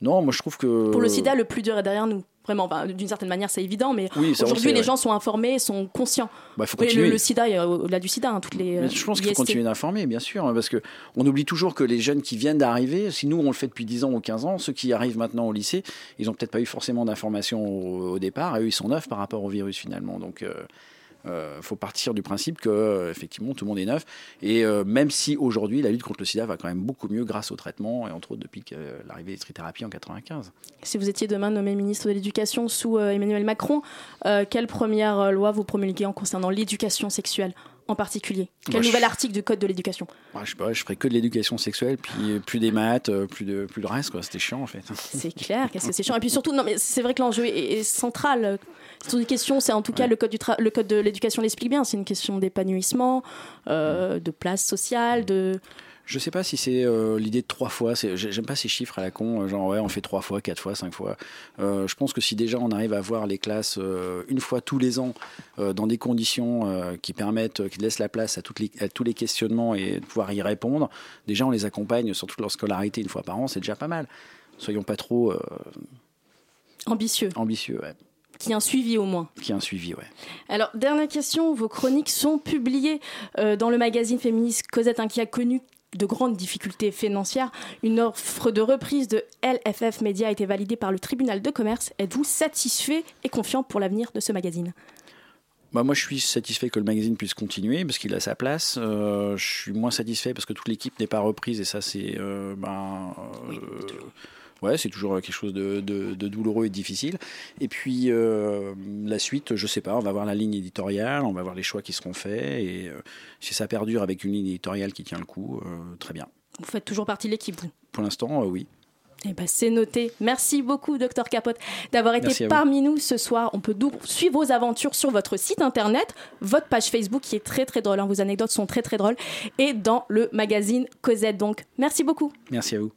non, moi je trouve que Pour le sida, le plus dur est derrière nous. Vraiment, d'une certaine manière, c'est évident, mais Oui, aujourd'hui, les ouais. gens sont informés, sont conscients. Bah, faut continuer. le, le sida, au-delà du sida, hein, toutes les. Mais euh, je pense qu'il faut continuer d'informer, bien sûr, hein, parce que on oublie toujours que les jeunes qui viennent d'arriver, si nous on le fait depuis 10 ans ou 15 ans, ceux qui arrivent maintenant au lycée, ils ont peut-être pas eu forcément d'informations au, au départ, et eux ils sont neufs par rapport au virus finalement. Donc euh, euh, faut partir du principe que euh, effectivement tout le monde est neuf, et euh, même si aujourd'hui la lutte contre le sida va quand même beaucoup mieux grâce au traitement, et entre autres depuis euh, l'arrivée des trithérapies en 95. Si vous étiez demain nommé ministre de l'Éducation sous Emmanuel Macron, quelle première loi vous promulguez en concernant l'éducation sexuelle? En particulier Quel je- nouvel article du Code de l'éducation Ouais, je sais pas, je ferais que de l'éducation sexuelle, puis plus des maths, euh, plus de plus le reste, quoi. C'était chiant en fait. C'est clair, qu'est-ce que c'est chiant. Et puis surtout, non, mais c'est vrai que l'enjeu est, est central. C'est une question, c'est en tout cas le code, du tra- le code de l'éducation l'explique bien. C'est une question d'épanouissement, euh, de place sociale, de. Je sais pas si c'est euh, l'idée de trois fois. J'aime pas ces chiffres à la con, euh, genre ouais, on fait trois fois, quatre fois, cinq fois. Euh, je pense que si déjà on arrive à voir les classes euh, une fois tous les ans dans des conditions qui permettent, qui laissent la place à, toutes les, à tous les questionnements et de pouvoir y répondre, déjà on les accompagne sur toute leur scolarité une fois par an, c'est déjà pas mal. Soyons pas trop ambitieux, ambitieux, ouais. qui a un suivi au moins. Qui a un suivi, ouais. Alors, dernière question, vos chroniques sont publiées euh, dans le magazine féministe Cosette, hein, qui a connu de grandes difficultés financières. Une offre de reprise de LFF Média a été validée par le tribunal de commerce. Êtes-vous satisfait et confiant pour l'avenir de ce magazine? Bah, moi, je suis satisfait que le magazine puisse continuer parce qu'il a sa place. Euh, je suis moins satisfait parce que toute l'équipe n'est pas reprise et ça, c'est euh, ben, euh, ouais, c'est toujours quelque chose de, de- de douloureux et difficile. Et puis euh, la suite, je sais pas. On va voir la ligne éditoriale, on va voir les choix qui seront faits et euh, si ça perdure avec une ligne éditoriale qui tient le coup, euh, très bien. Vous faites toujours partie de l'équipe, vous? Pour l'instant, euh, oui. Eh ben, c'est noté. Merci beaucoup, docteur Capote, d'avoir été parmi nous ce soir. On peut donc suivre vos aventures sur votre site internet, votre page Facebook qui est très très drôle. hein. Vos anecdotes sont très très drôles. Et dans le magazine Cosette. Donc, merci beaucoup. Merci à vous.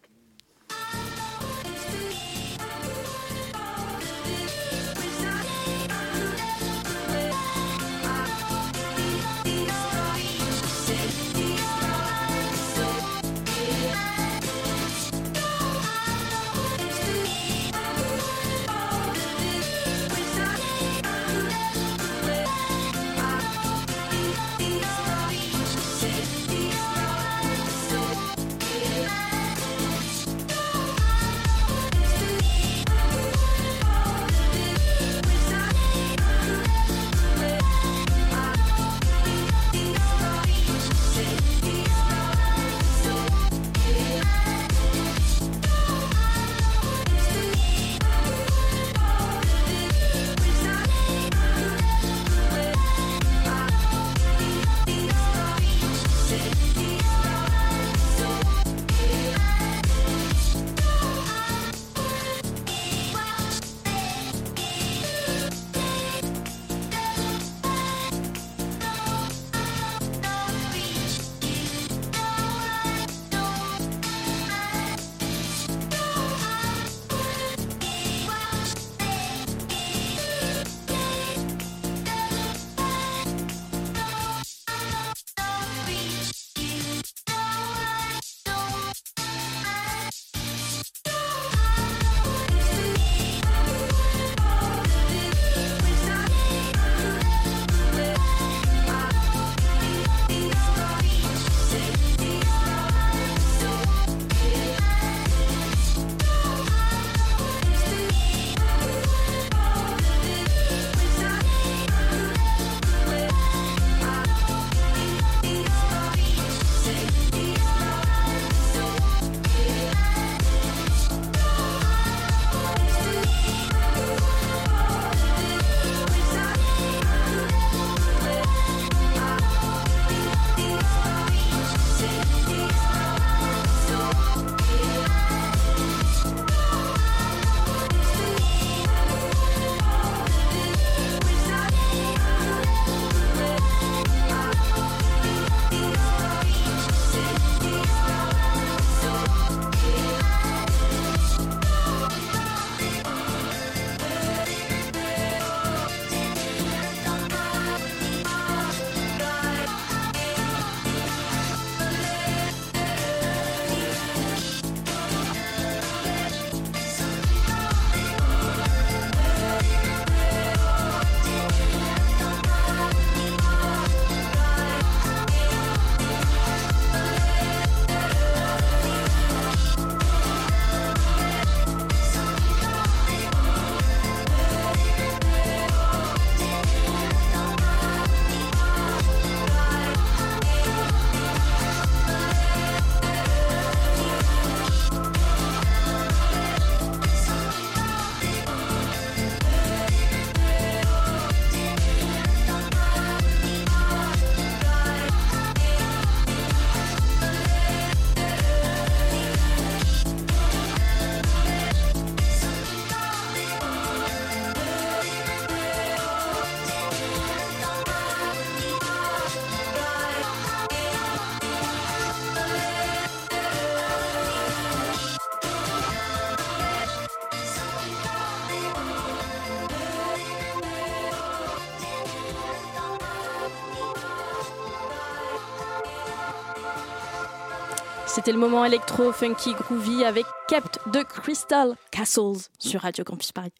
C'était le moment électro, funky, groovy avec Kept de Crystal Castles sur Radio Campus Paris.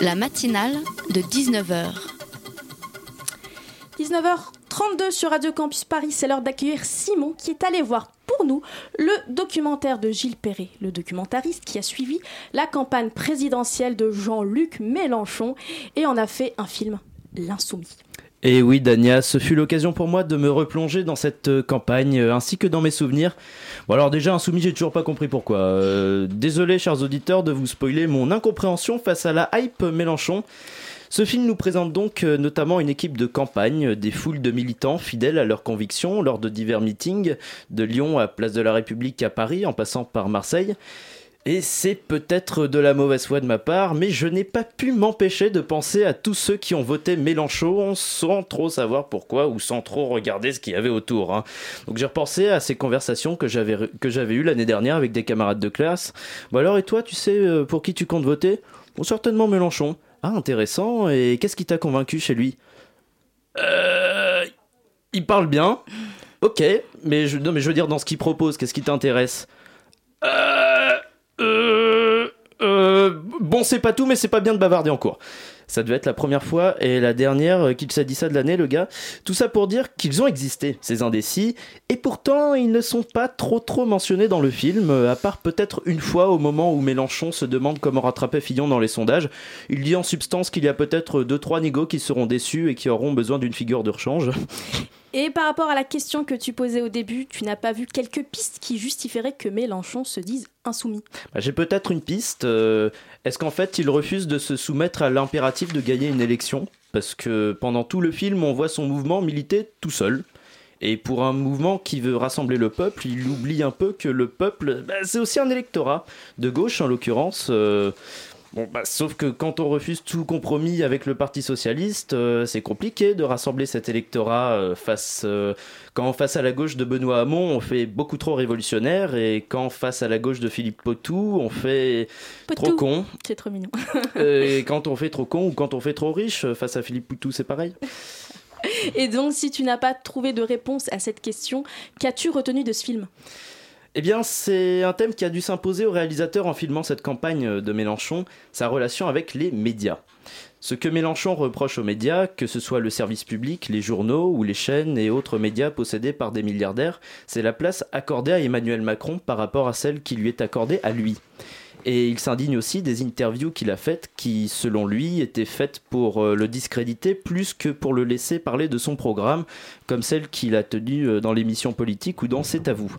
La matinale de 19h. 19h32 sur Radio Campus Paris, c'est l'heure d'accueillir Simon qui est allé voir pour nous le documentaire de Gilles Perret, le documentariste qui a suivi la campagne présidentielle de Jean-Luc Mélenchon et en a fait un film, L'Insoumis. Et oui, Dania, ce fut l'occasion pour moi de me replonger dans cette euh, campagne euh, ainsi que dans mes souvenirs. Bon, alors déjà, Insoumis, j'ai toujours pas compris pourquoi. Euh, désolé, chers auditeurs, de vous spoiler mon incompréhension face à la hype Mélenchon. Ce film nous présente donc notamment une équipe de campagne, des foules de militants fidèles à leurs convictions lors de divers meetings, de Lyon à Place de la République à Paris en passant par Marseille. Et c'est peut-être de la mauvaise foi de ma part, mais je n'ai pas pu m'empêcher de penser à tous ceux qui ont voté Mélenchon sans trop savoir pourquoi ou sans trop regarder ce qu'il y avait autour. hein. Donc j'ai repensé à ces conversations que j'avais que j'avais eues l'année dernière avec des camarades de classe. Bon alors et toi, tu sais euh, pour qui tu comptes voter? Bon certainement Mélenchon. Ah intéressant. Et qu'est-ce qui t'a convaincu chez lui? Euh, il parle bien. Ok, mais je, non, mais je veux dire dans ce qu'il propose, qu'est-ce qui t'intéresse? Euh, euh, euh, bon, c'est pas tout, mais c'est pas bien de bavarder en cours. Ça devait être la première fois et la dernière euh, qu'il s'est dit ça de l'année, le gars. Tout ça pour dire qu'ils ont existé, ces indécis, et pourtant ils ne sont pas trop trop mentionnés dans le film, euh, à part peut-être une fois au moment où Mélenchon se demande comment rattraper Fillon dans les sondages. Il dit en substance qu'il y a peut-être deux trois négos qui seront déçus et qui auront besoin d'une figure de rechange. Et par rapport à la question que tu posais au début, tu n'as pas vu quelques pistes qui justifieraient que Mélenchon se dise insoumis Bah, J'ai peut-être une piste. euh, Est-ce qu'en fait il refuse de se soumettre à l'impératif de gagner une élection? Parce que pendant tout le film, on voit son mouvement militer tout seul. Et pour un mouvement qui veut rassembler le peuple, il oublie un peu que le peuple, bah, c'est aussi un électorat, de gauche en l'occurrence. euh, Bon, bah, sauf que quand on refuse tout compromis avec le Parti socialiste, euh, c'est compliqué de rassembler cet électorat euh, face euh, quand face à la gauche de Benoît Hamon, on fait beaucoup trop révolutionnaire, et quand face à la gauche de Philippe Potou, on fait trop Potou. con. C'est trop mignon. *laughs* Et quand on fait trop con ou quand on fait trop riche, face à Philippe Poutou, c'est pareil. Et donc, si tu n'as pas trouvé de réponse à cette question, qu'as-tu retenu de ce film? Eh bien, c'est un thème qui a dû s'imposer au réalisateur en filmant cette campagne de Mélenchon, sa relation avec les médias. Ce que Mélenchon reproche aux médias, que ce soit le service public, les journaux ou les chaînes et autres médias possédés par des milliardaires, c'est la place accordée à Emmanuel Macron par rapport à celle qui lui est accordée à lui. Et il s'indigne aussi des interviews qu'il a faites qui, selon lui, étaient faites pour euh, le discréditer plus que pour le laisser parler de son programme, comme celle qu'il a tenue euh, dans l'émission politique ou dans C'est à vous.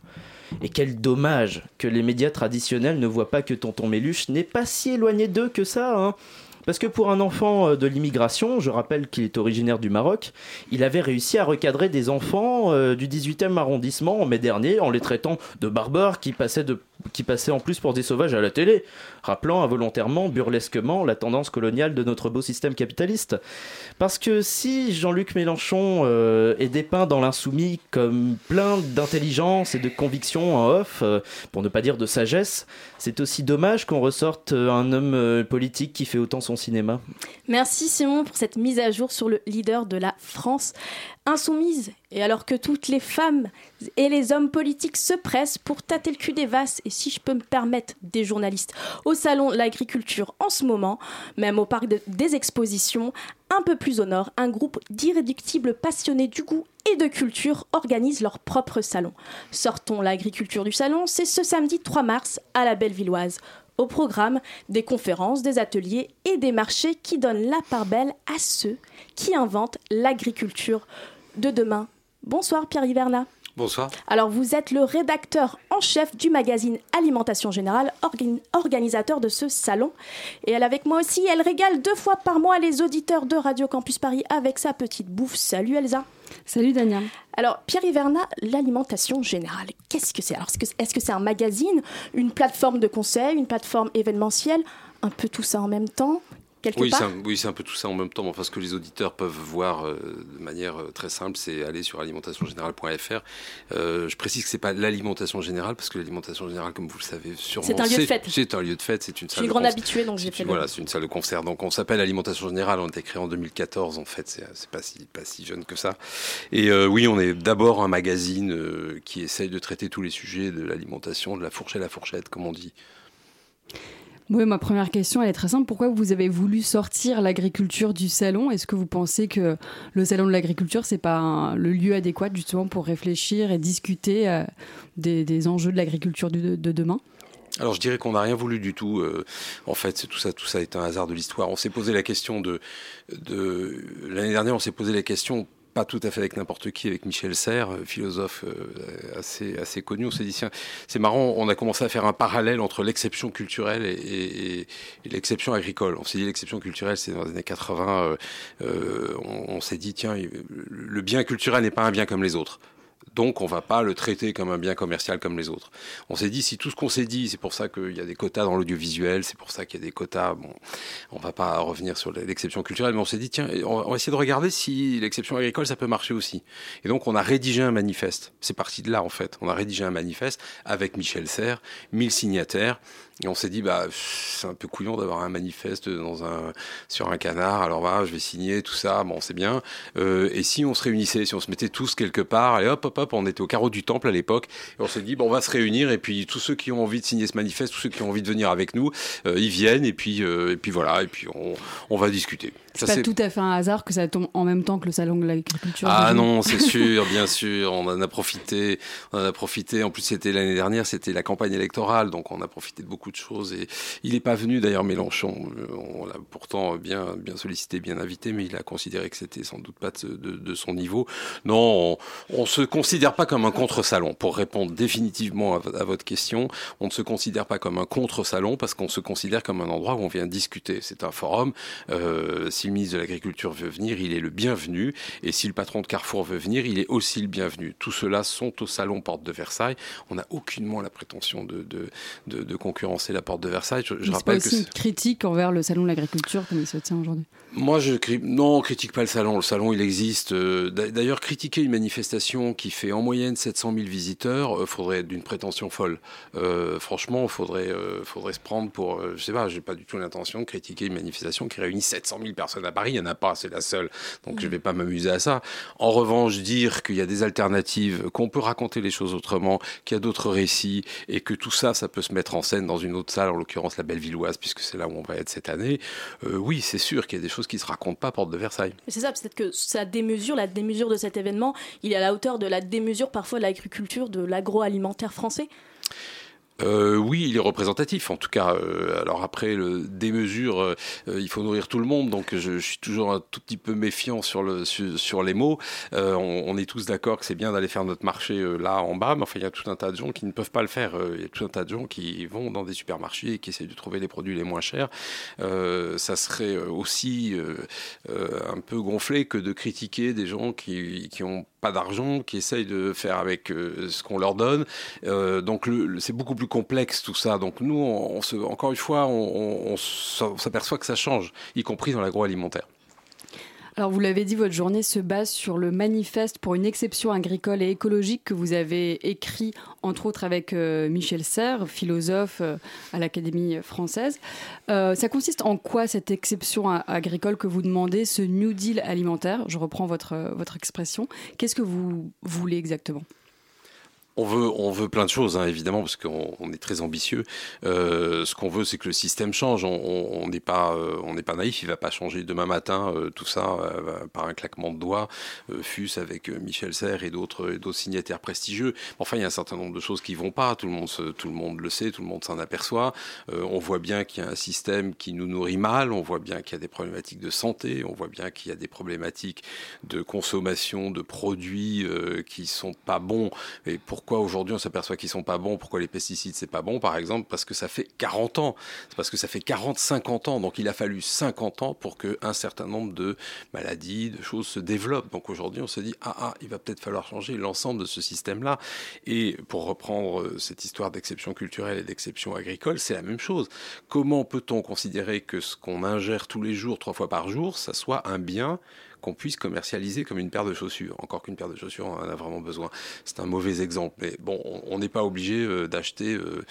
Et quel dommage que les médias traditionnels ne voient pas que Tonton Méluche n'est pas si éloigné d'eux que ça, hein. Parce que pour un enfant euh, de l'immigration, je rappelle qu'il est originaire du Maroc, il avait réussi à recadrer des enfants euh, du 18e arrondissement en mai dernier en les traitant de barbares qui passaient, de, qui en plus pour des sauvages à la télé, rappelant involontairement, burlesquement, la tendance coloniale de notre beau système capitaliste. Parce que si Jean-Luc Mélenchon euh, est dépeint dans l'insoumis comme plein d'intelligence et de conviction en off, pour ne pas dire de sagesse, c'est aussi dommage qu'on ressorte un homme politique qui fait autant son Merci Simon pour cette mise à jour sur le leader de la France insoumise. Et alors que toutes les femmes et les hommes politiques se pressent pour tâter le cul des vasses, et si je peux me permettre, des journalistes, au salon l'agriculture en ce moment, même au parc de- des expositions, un peu plus au nord, un groupe d'irréductibles passionnés du goût et de culture organise leur propre salon. Sortons l'agriculture du salon, c'est ce samedi 3 mars à la Bellevilloise. Au programme, des conférences, des ateliers et des marchés qui donnent la part belle à ceux qui inventent l'agriculture de demain. Bonsoir Pierre Hiverna. Bonsoir. Alors vous êtes le rédacteur en chef du magazine Alimentation Générale, organ- organisateur de ce salon. Et elle avec moi aussi, elle régale deux fois par mois les auditeurs de Radio Campus Paris avec sa petite bouffe. Salut Elsa. Salut Dania. Alors Pierre Hiverna, l'alimentation générale, qu'est-ce que c'est? Alors est-ce que est-ce que c'est un magazine, une plateforme de conseil, une plateforme événementielle, un peu tout ça en même temps? Quelque oui, part c'est un, oui, c'est un peu tout ça en même temps. Enfin, ce que les auditeurs peuvent voir euh, de manière euh, très simple, c'est aller sur alimentationgénérale.fr. Euh, je précise que c'est pas l'alimentation générale, parce que l'alimentation générale, comme vous le savez sûrement, C'est un lieu de fête. C'est un lieu de fête, c'est une Je salle suis de grande habituée, donc j'ai fait le- Voilà, c'est une salle de concert. Donc on s'appelle Alimentation Générale. On a été créé en 2014 en fait. C'est pas si pas si jeune que ça. Et euh, oui, on est d'abord un magazine qui essaye de traiter tous les sujets de l'alimentation, de la fourchette à la fourchette, comme on dit. Oui, ma première question, elle est très simple. Pourquoi vous avez voulu sortir l'agriculture du salon? Est-ce que vous pensez que le salon de l'agriculture, c'est pas le lieu adéquat justement pour réfléchir et discuter euh, des, enjeux de l'agriculture de demain? Alors je dirais qu'on n'a rien voulu du tout. euh, en fait, tout ça, tout ça est un hasard de l'histoire. On s'est posé la question de l'année dernière, on s'est posé la question pas tout à fait avec n'importe qui, avec Michel Serres, euh, philosophe euh, assez, assez connu. On s'est dit, c'est marrant, on a commencé à faire un parallèle entre l'exception culturelle et l'exception agricole. On s'est dit, l'exception culturelle, c'est dans les années 80, euh, euh, on, on s'est dit, tiens, le bien culturel n'est pas un bien comme les autres. Donc, on va pas le traiter comme un bien commercial comme les autres. On s'est dit, si tout ce qu'on s'est dit, c'est pour ça qu'il y a des quotas dans l'audiovisuel, c'est pour ça qu'il y a des quotas, bon, on va pas revenir sur l'exception culturelle, mais on s'est dit, tiens, on va essayer de regarder si l'exception agricole, ça peut marcher aussi. Et donc, on a rédigé un manifeste. C'est parti de là, en fait. On a rédigé un manifeste avec Michel Serres, 1000 signataires. Et on s'est dit, bah, c'est un peu couillon d'avoir un manifeste dans un, sur un canard. Alors voilà, je vais signer tout ça. Bon, c'est bien. Euh, et si on se réunissait, si on se mettait tous quelque part, et hop, hop, hop, on était au carreau du temple à l'époque. Et on s'est dit, bon, on va se réunir. Et puis, tous ceux qui ont envie de signer ce manifeste, tous ceux qui ont envie de venir avec nous, euh, ils viennent. Et puis, euh, et puis voilà. Et puis, on, on va discuter. C'est pas tout à fait un hasard que ça tombe en même temps que le salon de l'agriculture. ah non, c'est sûr, bien sûr. On en a profité. On en a profité. En plus, c'était l'année dernière, c'était la campagne électorale, donc on a profité de beaucoup de choses. Il n'est pas venu d'ailleurs Mélenchon. Euh, On l'a pourtant bien, sollicité, bien invité, mais il a considéré que c'était sans doute pas de, son niveau. Non, on, on se considère pas comme un contre-salon. Pour répondre définitivement à, vo- à votre question, on ne se considère pas comme un contre-salon parce qu'on se considère comme un endroit où on vient discuter. C'est un forum. Euh, si le ministre de l'Agriculture veut venir, il est le bienvenu. Et si le patron de Carrefour veut venir, il est aussi le bienvenu. Tous ceux-là sont au salon Porte de Versailles. On n'a aucunement la prétention de, de concurrencer la Porte de Versailles. Je, c'est pas rappelle que aussi une critique envers le salon de l'agriculture comme il se tient aujourd'hui. moi, je non, on critique pas le salon. Le salon, il existe. Euh, d'a- D'ailleurs, critiquer une manifestation qui fait en moyenne 700 000 visiteurs, euh, faudrait être d'une prétention folle. Euh, franchement, faudrait, euh, faudrait se prendre pour, euh, je sais pas, j'ai pas du tout l'intention de critiquer une manifestation qui réunit 700 000 personnes à Paris. Il y en a pas, c'est la seule. Donc, je vais pas m'amuser à ça. En revanche, dire qu'il y a des alternatives, qu'on peut raconter les choses autrement, qu'il y a d'autres récits et que tout ça, ça peut se mettre en scène dans une autre salle, en l'occurrence la Bellevilloise, puisque c'est là où on va être cette année. Euh, oui, c'est sûr qu'il y a des choses qui se racontent pas à Porte de Versailles. C'est ça, peut-être que ça démesure, la démesure de cet événement, il est à la hauteur de la démesure parfois de l'agriculture, de l'agroalimentaire français. Euh, oui, il est représentatif. En tout cas, euh, alors après le démesure, euh, euh, il faut nourrir tout le monde. Donc je, suis toujours un tout petit peu méfiant sur le sur, sur les mots. On, est tous d'accord que c'est bien d'aller faire notre marché là en bas, mais enfin il y a tout un tas de gens qui ne peuvent pas le faire. Il y a tout un tas de gens qui vont dans des supermarchés et qui essayent de trouver les produits les moins chers. Ça serait aussi un peu gonflé que de critiquer des gens qui qui ont pas d'argent, qui essayent de faire avec ce qu'on leur donne. Donc c'est beaucoup plus complexe tout ça. Donc nous, on, encore une fois, on, s'aperçoit que ça change, y compris dans l'agroalimentaire. Alors vous l'avez dit, votre journée se base sur le manifeste pour une exception agricole et écologique que vous avez écrit entre autres avec euh, Michel Serres, philosophe euh, à l'Académie française. Euh, ça consiste en quoi cette exception agricole que vous demandez, ce New Deal alimentaire? Je reprends votre, votre expression. Qu'est-ce que vous voulez exactement? On veut, on veut plein de choses, hein, évidemment, parce qu'on on est très ambitieux. Euh, ce qu'on veut, c'est que le système change. On- n'est pas, euh, on n'est pas naïf. Il va pas changer demain matin euh, tout ça par un claquement de doigts, fût-ce avec Michel Serres et d'autres, d'autres signataires prestigieux. Enfin, il y a un certain nombre de choses qui vont pas. Tout le monde, tout le monde le sait, tout le monde s'en aperçoit. On voit bien qu'il y a un système qui nous nourrit mal. On voit bien qu'il y a des problématiques de santé. On voit bien qu'il y a des problématiques de consommation de produits qui sont pas bons. Et pourquoi pourquoi aujourd'hui on s'aperçoit qu'ils sont pas bons, pourquoi les pesticides c'est pas bon, par exemple, parce que ça fait 40 ans, c'est parce que ça fait 40, 50 ans, donc il a fallu 50 ans pour que un certain nombre de maladies, de choses se développent. Donc aujourd'hui on se dit ah ah, il va peut-être falloir changer l'ensemble de ce système-là. Et pour reprendre euh, cette histoire d'exception culturelle et d'exception agricole, c'est la même chose. Comment peut-on considérer que ce qu'on ingère tous les jours, trois fois par jour, ça soit un bien qu'on puisse commercialiser comme une paire de chaussures. Encore qu'une paire de chaussures, on en a vraiment besoin. C'est un mauvais exemple. Mais bon, on- n'est pas obligé euh, d'acheter euh,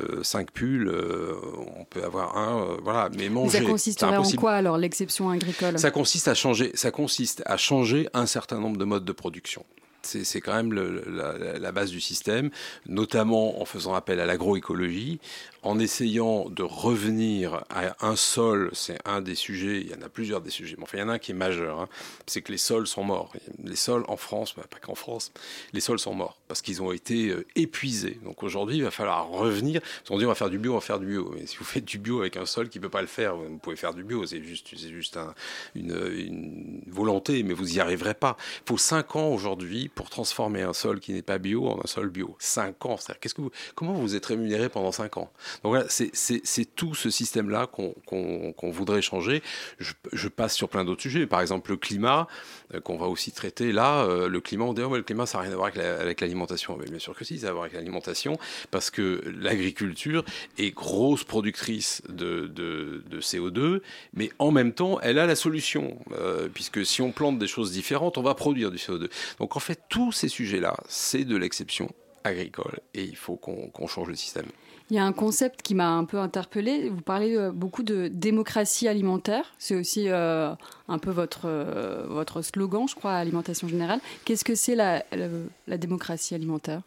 euh, cinq pulls. euh, on peut avoir un, euh, voilà. Mais Mais manger, ça consisterait en quoi alors l'exception agricole? Ça consiste à changer, ça consiste à changer un certain nombre de modes de production. C'est quand même le- la, la- la base du système, notamment en faisant appel à l'agroécologie, en essayant de revenir à un sol. C'est un des sujets. Il y en a plusieurs des sujets, mais enfin il y en a un qui est majeur. hein, c'est que les sols sont morts. Les sols en France, bah, pas qu'en France, les sols sont morts parce qu'ils ont été euh, épuisés. Donc aujourd'hui, il va falloir revenir. On dit on va faire du bio, on va faire du bio. Mais si vous faites du bio avec un sol qui peut pas le faire, vous pouvez faire du bio. C'est juste, juste un- une, volonté, mais vous y arriverez pas. Il faut cinq ans aujourd'hui pour transformer un sol qui n'est pas bio en un sol bio. Cinq ans. C'est-à-dire, que vous, comment vous êtes rémunéré pendant cinq ans? Donc voilà, c'est, tout ce système-là qu'on, voudrait changer. Je, passe sur plein d'autres sujets. Par exemple, le climat, euh, qu'on va aussi traiter là. euh, le climat, on dit, oh, le climat, ça n'a rien à voir avec, la- avec l'alimentation. Mais bien sûr que si, ça a à voir avec l'alimentation, parce que l'agriculture est grosse productrice de, de, de CO2, mais en même temps, elle a la solution, euh, puisque si on plante des choses différentes, on va produire du CO2. Donc en fait, tous ces sujets-là, c'est de l'exception agricole, et il faut qu'on change le système. Il y a un concept qui m'a un peu interpellé. Vous parlez euh, beaucoup de démocratie alimentaire. C'est aussi euh, un peu votre, euh, votre slogan, je crois, à Alimentation Générale. Qu'est-ce que c'est la, la, la démocratie alimentaire?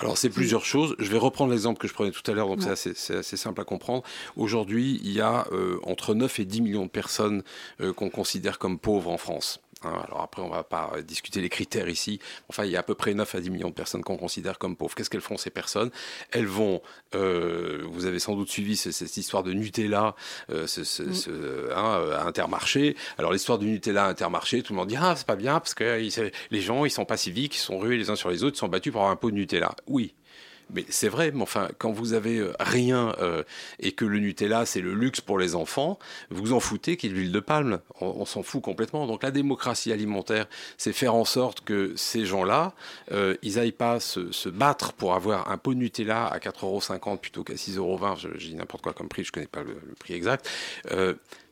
Alors c'est plusieurs choses. Je vais reprendre l'exemple que je prenais tout à l'heure, donc Ouais. c'est assez, simple à comprendre. Aujourd'hui, il y a euh, entre 9 et 10 millions de personnes qu'on considère comme pauvres en France. Hein, alors après, on va pas euh, discuter les critères ici. Enfin, il y a à peu près 9 à 10 millions de personnes qu'on considère comme pauvres. Qu'est-ce qu'elles font ces personnes? Elles vont, euh, vous avez sans doute suivi ce- cette histoire de Nutella, euh, ce, ce- ce, hein, à Intermarché. Alors l'histoire du Nutella à Intermarché, tout le monde dit ah c'est pas bien parce que les gens ils sont pas civiques, ils sont rués les uns sur les autres, ils sont battus pour avoir un pot de Nutella. Oui. Mais c'est vrai, mais enfin, quand vous avez euh, rien euh, et que le Nutella c'est le luxe pour les enfants, vous en foutez qu'il y ait de l'huile de palme. On, s'en fout complètement. Donc la démocratie alimentaire, c'est faire en sorte que ces gens-là, euh, ils aillent pas se, battre pour avoir un pot de Nutella à 4,50 euros plutôt qu'à 6,20 euros. Je, je dis n'importe quoi comme prix, je connais pas le, prix exact.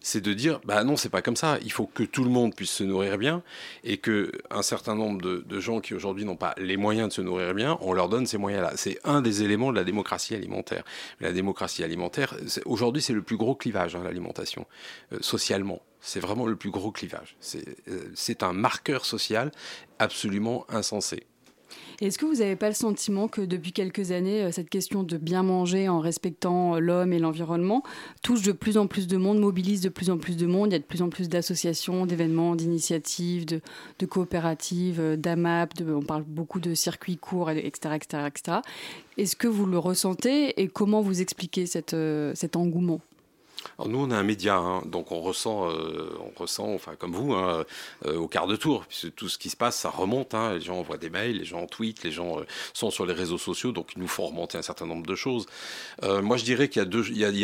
C'est de dire, bah non, c'est pas comme ça. Il faut que tout le monde puisse se nourrir bien et que un certain nombre de, gens qui aujourd'hui n'ont pas les moyens de se nourrir bien, on leur donne ces moyens-là. C'est un des éléments de la démocratie alimentaire. La démocratie alimentaire, aujourd'hui, c'est le plus gros clivage, hein, l'alimentation, euh, socialement. C'est vraiment le plus gros clivage. C'est euh, c'est un marqueur social absolument insensé. Est-ce que vous n'avez pas le sentiment que depuis quelques années, euh, cette question de bien manger en respectant euh, l'homme et l'environnement touche de plus en plus de monde, mobilise de plus en plus de monde? Il y a de plus en plus d'associations, d'événements, d'initiatives, de, coopératives, euh, d'AMAP, on parle beaucoup de circuits courts, et- etc. etc., etc. Est-ce que vous le ressentez et comment vous expliquez cet engouement? Nous, on a un média, hein, donc on ressent, euh, on ressent, enfin comme vous, hein, euh, au quart de tour, puisque tout ce qui se passe, ça remonte. hein, les gens envoient des mails, les gens tweetent, les gens euh, sont sur les réseaux sociaux, donc ils nous font remonter un certain nombre de choses. Moi, je dirais qu'il y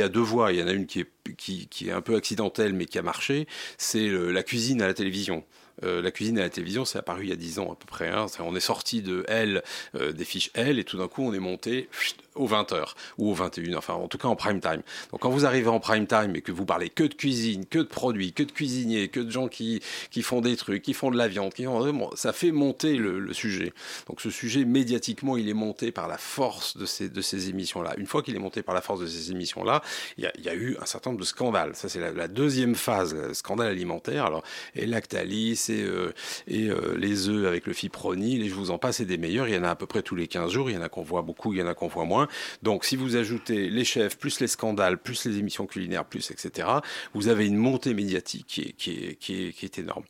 a deux, voies. Il y en a une qui est, un peu accidentelle, mais qui a marché. C'est la cuisine à la télévision. Euh, la cuisine à la télévision, c'est apparu il y a 10 ans à peu près. hein. On est sorti de L, euh, des fiches L, et tout d'un coup, on est monté aux 20h ou aux 21h, enfin en tout cas en prime time. Donc quand vous arrivez en prime time et que vous parlez que de cuisine, que de produits, que de cuisiniers, que de gens qui, qui font des trucs, qui font de la viande, qui font... ça fait monter le, sujet. Donc ce sujet, médiatiquement, il est monté par la force de ces, de ces émissions-là. Une fois qu'il est monté par la force de ces émissions-là, il y a, eu un certain nombre de scandales. Ça, c'est la, la deuxième phase, le scandale alimentaire. Alors, et Lactalis, et, euh, et euh, les œufs avec le fipronil, et je vous en passe, et des meilleurs. Il y en a à peu près tous les 15 jours. Il y en a qu'on voit beaucoup, il y en a qu'on voit moins. Donc, si vous ajoutez les chefs, plus les scandales, plus les émissions culinaires, plus etc., vous avez une montée médiatique qui est, énorme.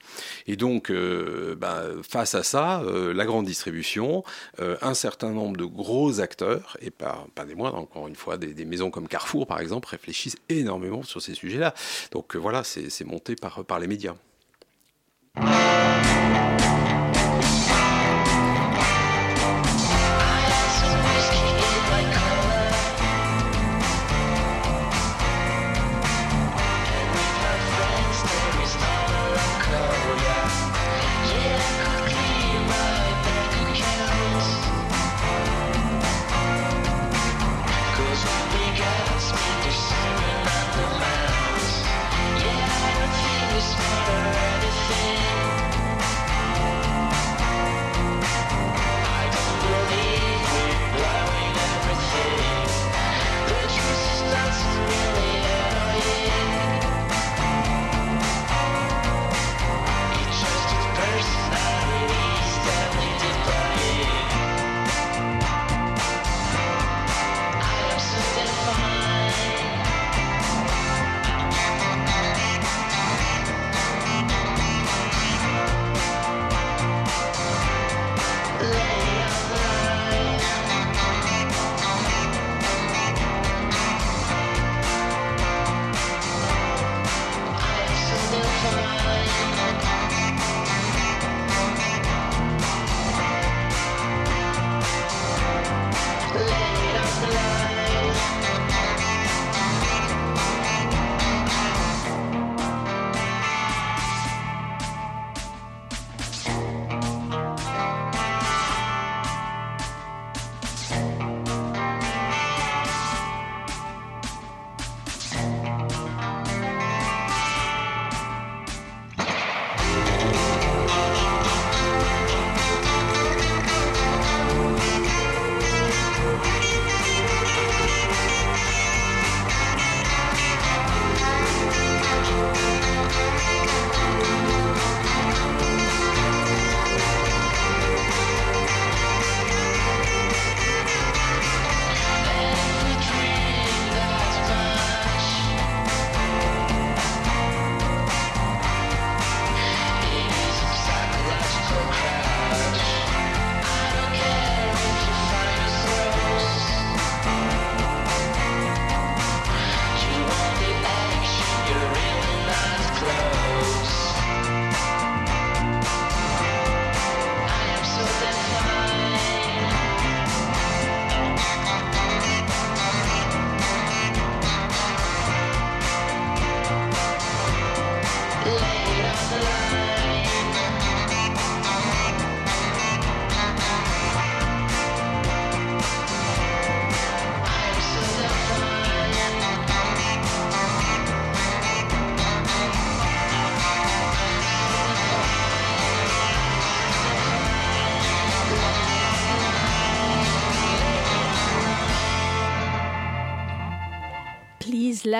Et donc, euh, bah, face à ça, la grande distribution, un certain nombre de gros acteurs, et pas, des moindres, encore une fois, des, maisons comme Carrefour, par exemple, réfléchissent énormément sur ces sujets-là. Donc voilà, c'est monté par les médias. Thank you.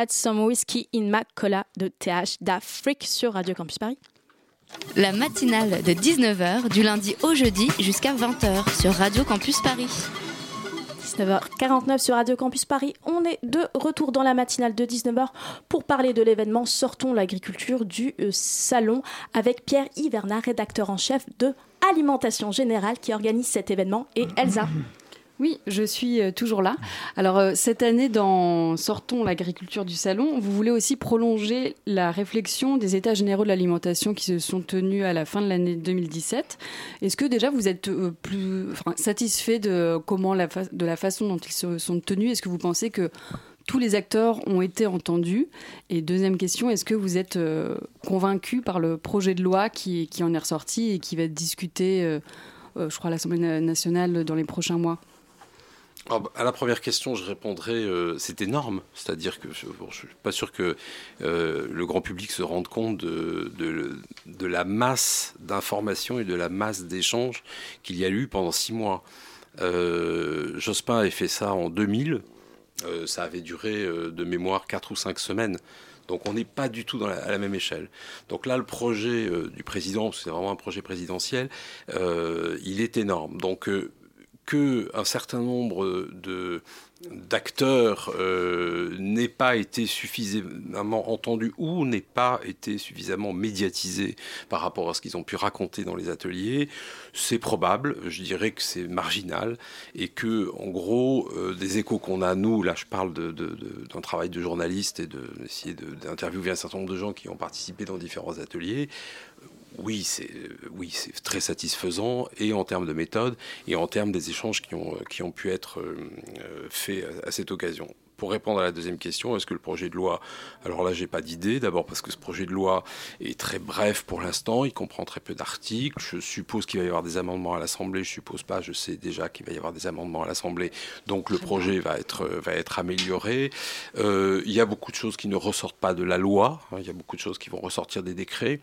Some Whiskey in My Cola de TH d'Afrique sur Radio Campus Paris. La matinale de 19h du lundi au jeudi jusqu'à 20h sur Radio Campus Paris. 19h49 sur Radio Campus Paris. On est de retour dans la matinale de 19h pour parler de l'événement Sortons l'agriculture du euh, salon avec Pierre Hiverna, rédacteur en chef de Alimentation Générale qui organise cet événement et Elsa. Oui, je suis euh, toujours là. Alors euh, cette année, dans Sortons l'agriculture du salon, vous voulez aussi prolonger la réflexion des États généraux de l'alimentation qui se sont tenus à la fin de l'année 2017. Est-ce que déjà vous êtes euh, plus satisfait de comment la de la façon dont ils se sont tenus? Est-ce que vous pensez que tous les acteurs ont été entendus? Et deuxième question, est-ce que vous êtes convaincu par le projet de loi qui, qui en est ressorti et qui va être discuté, je crois, à l'Assemblée na- nationale dans les prochains mois? Ah bah, à la première question, je répondrai, euh, c'est énorme. C'est-à-dire que je ne suis pas sûr que euh, le grand public se rende compte de, la masse d'informations et de la masse d'échanges qu'il y a eu pendant six mois. Euh, Jospin avait fait ça en 2000. Euh, ça avait duré de mémoire quatre ou cinq semaines. Donc on n'est pas du tout à la même échelle. Donc là, le projet du président, c'est vraiment un projet présidentiel, il est énorme. Donc euh, que un certain nombre de d'acteurs euh, pas été suffisamment entendus ou n'aient pas été suffisamment médiatisés par rapport à ce qu'ils ont pu raconter dans les ateliers, c'est probable. Je dirais que c'est marginal et que, en gros, euh, des échos qu'on a nous, là, je parle d'un travail de journaliste et de- d'essayer de, d'interviewer un certain nombre de gens qui ont participé dans différents ateliers. Oui, c'est oui, c'est très satisfaisant et en termes de méthode et en termes des échanges qui ont qui ont pu être euh, euh, faits à cette occasion. Pour répondre à la deuxième question, est-ce que le projet de loi Alors là, j'ai pas d'idée. D'abord parce que ce projet de loi est très bref pour l'instant. Il comprend très peu d'articles. Je suppose qu'il va y avoir des amendements à l'Assemblée. Je suppose pas. Je sais déjà qu'il va y avoir des amendements à l'Assemblée. Donc le projet va être va être amélioré. Euh, il y a beaucoup de choses qui ne ressortent pas de la loi. hein. Il y a beaucoup de choses qui vont ressortir des décrets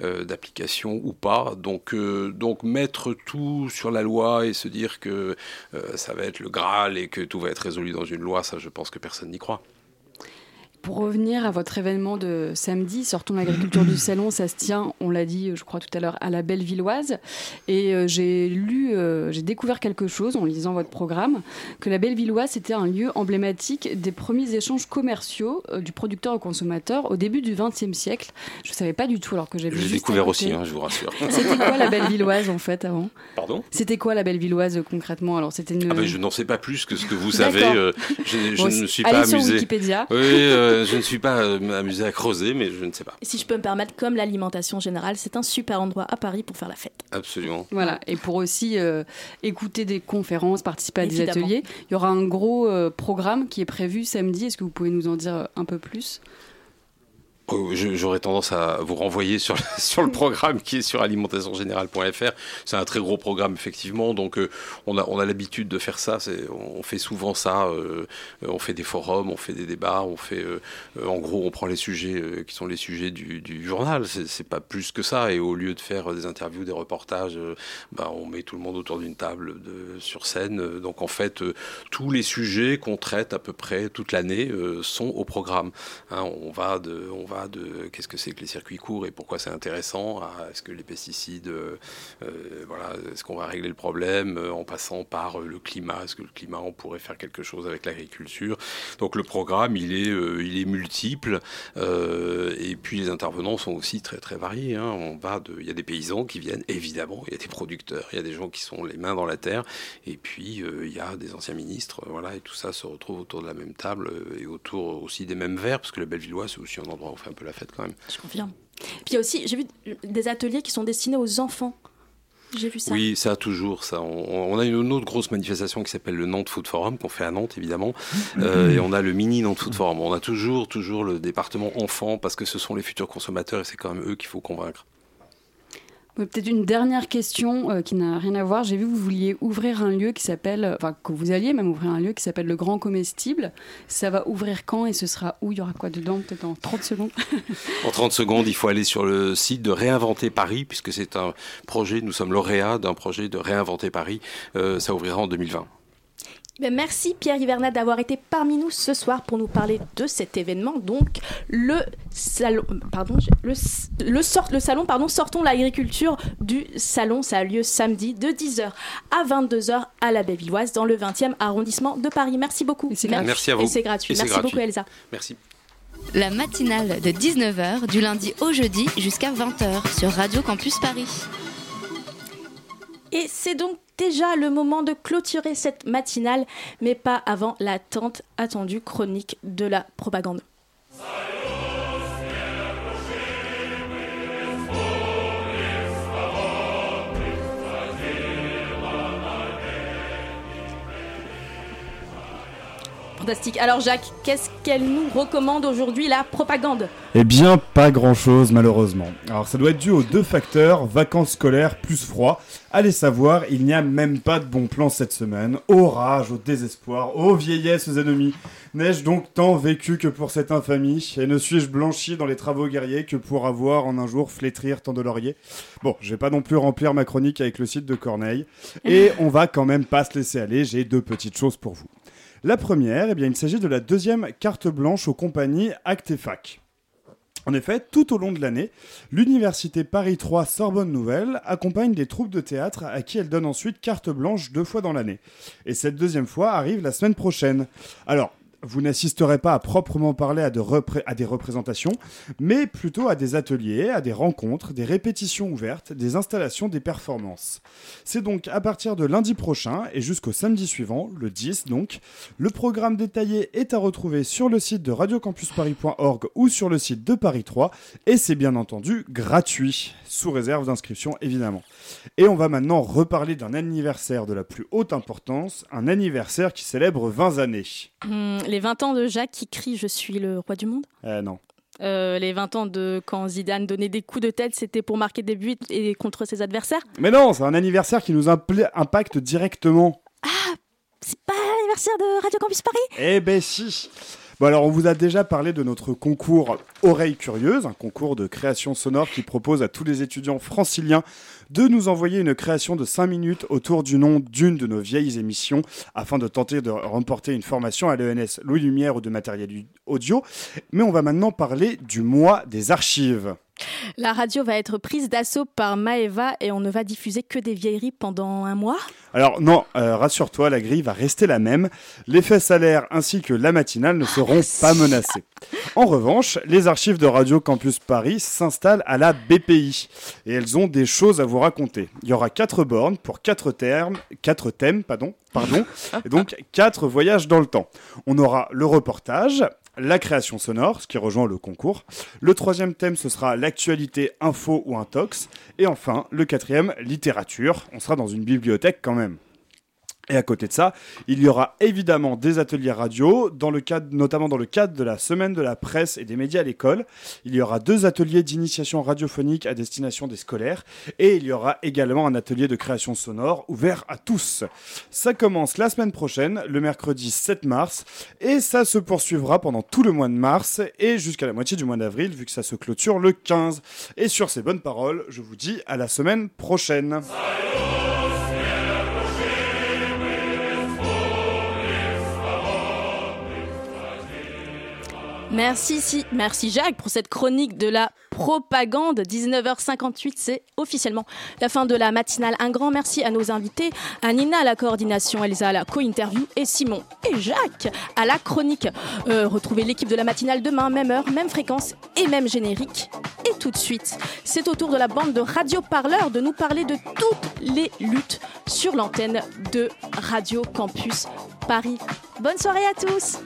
euh, d'application ou pas. Donc, euh, donc mettre tout sur la loi et se dire que ça va être le Graal et que tout va être résolu dans une loi, ça je pense que personne n'y croit. Pour revenir à votre événement de samedi, Sortons l'agriculture du *coughs* salon, ça se tient, on l'a dit, je crois tout à l'heure, à la Bellevilloise. Et euh, j'ai lu, euh, j'ai découvert quelque chose en lisant votre programme, que la Bellevilloise c'était un lieu emblématique des premiers échanges commerciaux euh, du producteur au consommateur au début du XXe siècle. Je ne savais pas du tout alors que j'avais J'ai juste découvert aussi, hein, je vous rassure. C'était quoi la *laughs* Bellevilloise en fait avant? Pardon? C'était quoi la Bellevilloise concrètement? Alors c'était une. Ah ben, je n'en sais pas plus que ce que vous savez. Je je Bon, ne me suis allez pas sur amusé. Wikipédia. Oui, euh, je ne suis pas euh, amusé à creuser, mais je ne sais pas. Et si je peux me permettre, comme l'alimentation générale, c'est un super endroit à Paris pour faire la fête. Absolument. Voilà, et pour aussi euh, écouter des conférences, participer à des ateliers, il y aura un gros euh, programme qui est prévu samedi. Est-ce que vous pouvez nous en dire un peu plus? J'aurais tendance à vous renvoyer sur, *laughs* sur le programme qui est sur alimentationgénérale.fr. C'est un très gros programme, effectivement. Donc, euh, on a, on a l'habitude de faire ça. On fait souvent ça. euh, on fait des forums, on fait des débats. On fait, euh, en gros, on prend les sujets qui sont les sujets du, du journal. C'est pas plus que ça. Et au lieu de faire des interviews, des reportages, bah, on met tout le monde autour d'une table sur scène. Donc, en fait, tous les sujets qu'on traite à peu près toute l'année sont au programme. Hein, on va de qu'est-ce que c'est que les circuits courts et pourquoi c'est intéressant est-ce que les pesticides, euh, euh, voilà, est-ce qu'on va régler le problème euh, en passant par le climat, est-ce que le climat on pourrait faire quelque chose avec l'agriculture. Donc le programme il est, il est multiple et puis les intervenants sont aussi très très variés. hein. On de, il y a des paysans qui viennent évidemment, il y a des producteurs, il y a des gens qui sont les mains dans la terre et puis il y a des anciens ministres, voilà, et tout ça se retrouve autour de la même table et autour aussi des mêmes verres, parce que la Bellevillois, c'est aussi un endroit fait un peu la fête quand même. Je confirme. Puis il y a aussi, j'ai vu des ateliers qui sont destinés aux enfants. J'ai vu ça. Oui, ça toujours ça. On, on a une autre grosse manifestation qui s'appelle le Nantes Food Forum qu'on fait à Nantes évidemment, *laughs* Euh, et on a le mini Nantes Food Forum. On a toujours toujours le département enfants parce que ce sont les futurs consommateurs et c'est quand même eux qu'il faut convaincre. Peut-être une dernière question euh, qui n'a rien à voir. J'ai vu que vous vouliez ouvrir un lieu qui s'appelle, euh, enfin que vous alliez même ouvrir un lieu qui s'appelle le Grand Comestible. Ça va ouvrir quand et ce sera où? Il y aura quoi dedans? Peut-être en 30 secondes? *laughs* En 30 secondes, il faut aller sur le site de Réinventer Paris puisque c'est un projet. Nous sommes lauréats d'un projet de Réinventer Paris. Euh, ça ouvrira en 2020. Ben, merci Pierre Hivernat d'avoir été parmi nous ce soir pour nous parler de cet événement. Donc le salon, pardon, le, le, sort, le salon, pardon, sortons l'agriculture du salon. Ça a lieu samedi de 10h à 22h à la Bellevilloise dans le 20e arrondissement de Paris. Merci beaucoup. Merci, merci à vous. Et c'est gratuit. Et merci gratuit. beaucoup Elsa. Merci. La matinale de 19h du lundi au jeudi jusqu'à 20h sur Radio Campus Paris. Et c'est donc déjà le moment de clôturer cette matinale, mais pas avant la tant attendue chronique de la propagande. Fantastique. Alors Jacques, qu'est-ce qu'elle nous recommande aujourd'hui, la propagande? Eh bien, pas grand-chose malheureusement. Alors ça doit être dû aux deux facteurs, vacances scolaires plus froid. Allez savoir, il n'y a même pas de bon plan cette semaine. Orage, au désespoir, aux vieillesses, aux ennemis. N'ai-je donc tant vécu que pour cette infamie? Et ne suis-je blanchi dans les travaux guerriers que pour avoir en un jour flétrir tant de lauriers? Bon, je vais pas non plus remplir ma chronique avec le site de Corneille. Et *laughs* on va quand même pas se laisser aller, j'ai deux petites choses pour vous. La première, eh bien, il s'agit de la deuxième carte blanche aux compagnies Acte et Fac. En effet, tout au long de l'année, l'Université Paris 3 Sorbonne Nouvelle accompagne des troupes de théâtre à qui elle donne ensuite carte blanche deux fois dans l'année. Et cette deuxième fois arrive la semaine prochaine. Alors, vous n'assisterez pas à proprement parler à, des représentations, mais plutôt à des ateliers, à des rencontres, des répétitions ouvertes, des installations, des performances. C'est donc à partir de lundi prochain et jusqu'au samedi suivant, le 10 donc. Le programme détaillé est à retrouver sur le site de radiocampusparis.org ou sur le site de Paris 3 et c'est bien entendu gratuit, sous réserve d'inscription évidemment. Et on va maintenant reparler d'un anniversaire de la plus haute importance, un anniversaire qui célèbre 20 années. Hmm, les 20 ans de Jacques qui crie Je suis le roi du monde Euh, non. Euh, les 20 ans de quand Zidane donnait des coups de tête, c'était pour marquer des buts et contre ses adversaires Mais non, c'est un anniversaire qui nous impacte directement. C'est pas l'anniversaire de Radio Campus Paris? Eh ben si Alors on vous a déjà parlé de notre concours Oreilles Curieuses, un concours de création sonore qui propose à tous les étudiants franciliens de nous envoyer une création de 5 minutes autour du nom d'une de nos vieilles émissions afin de tenter de remporter une formation à l'ENS Louis Lumière ou de matériel audio. Mais on va maintenant parler du mois des archives. La radio va être prise d'assaut par Maeva et on ne va diffuser que des vieilleries pendant un mois Alors non, euh, rassure-toi, la grille va rester la même. L'effet salaire ainsi que la matinale ne seront pas menacés. En revanche, les archives de Radio Campus Paris s'installent à la BPI et elles ont des choses à vous raconter. Il y aura quatre bornes pour quatre termes, quatre thèmes, pardon, pardon, et donc quatre voyages dans le temps. On aura le reportage, la création sonore, ce qui rejoint le concours. Le troisième thème, ce sera l'actualité, info ou intox. Et enfin, le quatrième, littérature. On sera dans une bibliothèque quand même. Et à côté de ça, il y aura évidemment des ateliers radio, dans le cadre, notamment dans le cadre de la semaine de la presse et des médias à l'école. Il y aura deux ateliers d'initiation radiophonique à destination des scolaires. Et il y aura également un atelier de création sonore ouvert à tous. Ça commence la semaine prochaine, le mercredi 7 mars. Et ça se poursuivra pendant tout le mois de mars et jusqu'à la moitié du mois d'avril, vu que ça se clôture le 15. Et sur ces bonnes paroles, je vous dis à la semaine prochaine. Merci, si, merci Jacques pour cette chronique de la propagande. 19h58, c'est officiellement la fin de la matinale. Un grand merci à nos invités, à Nina à la coordination, Elsa à la co-interview et Simon et Jacques à la chronique. Euh, retrouvez l'équipe de la matinale demain, même heure, même fréquence et même générique. Et tout de suite, c'est au tour de la bande de Radio Parleur de nous parler de toutes les luttes sur l'antenne de Radio Campus Paris. Bonne soirée à tous!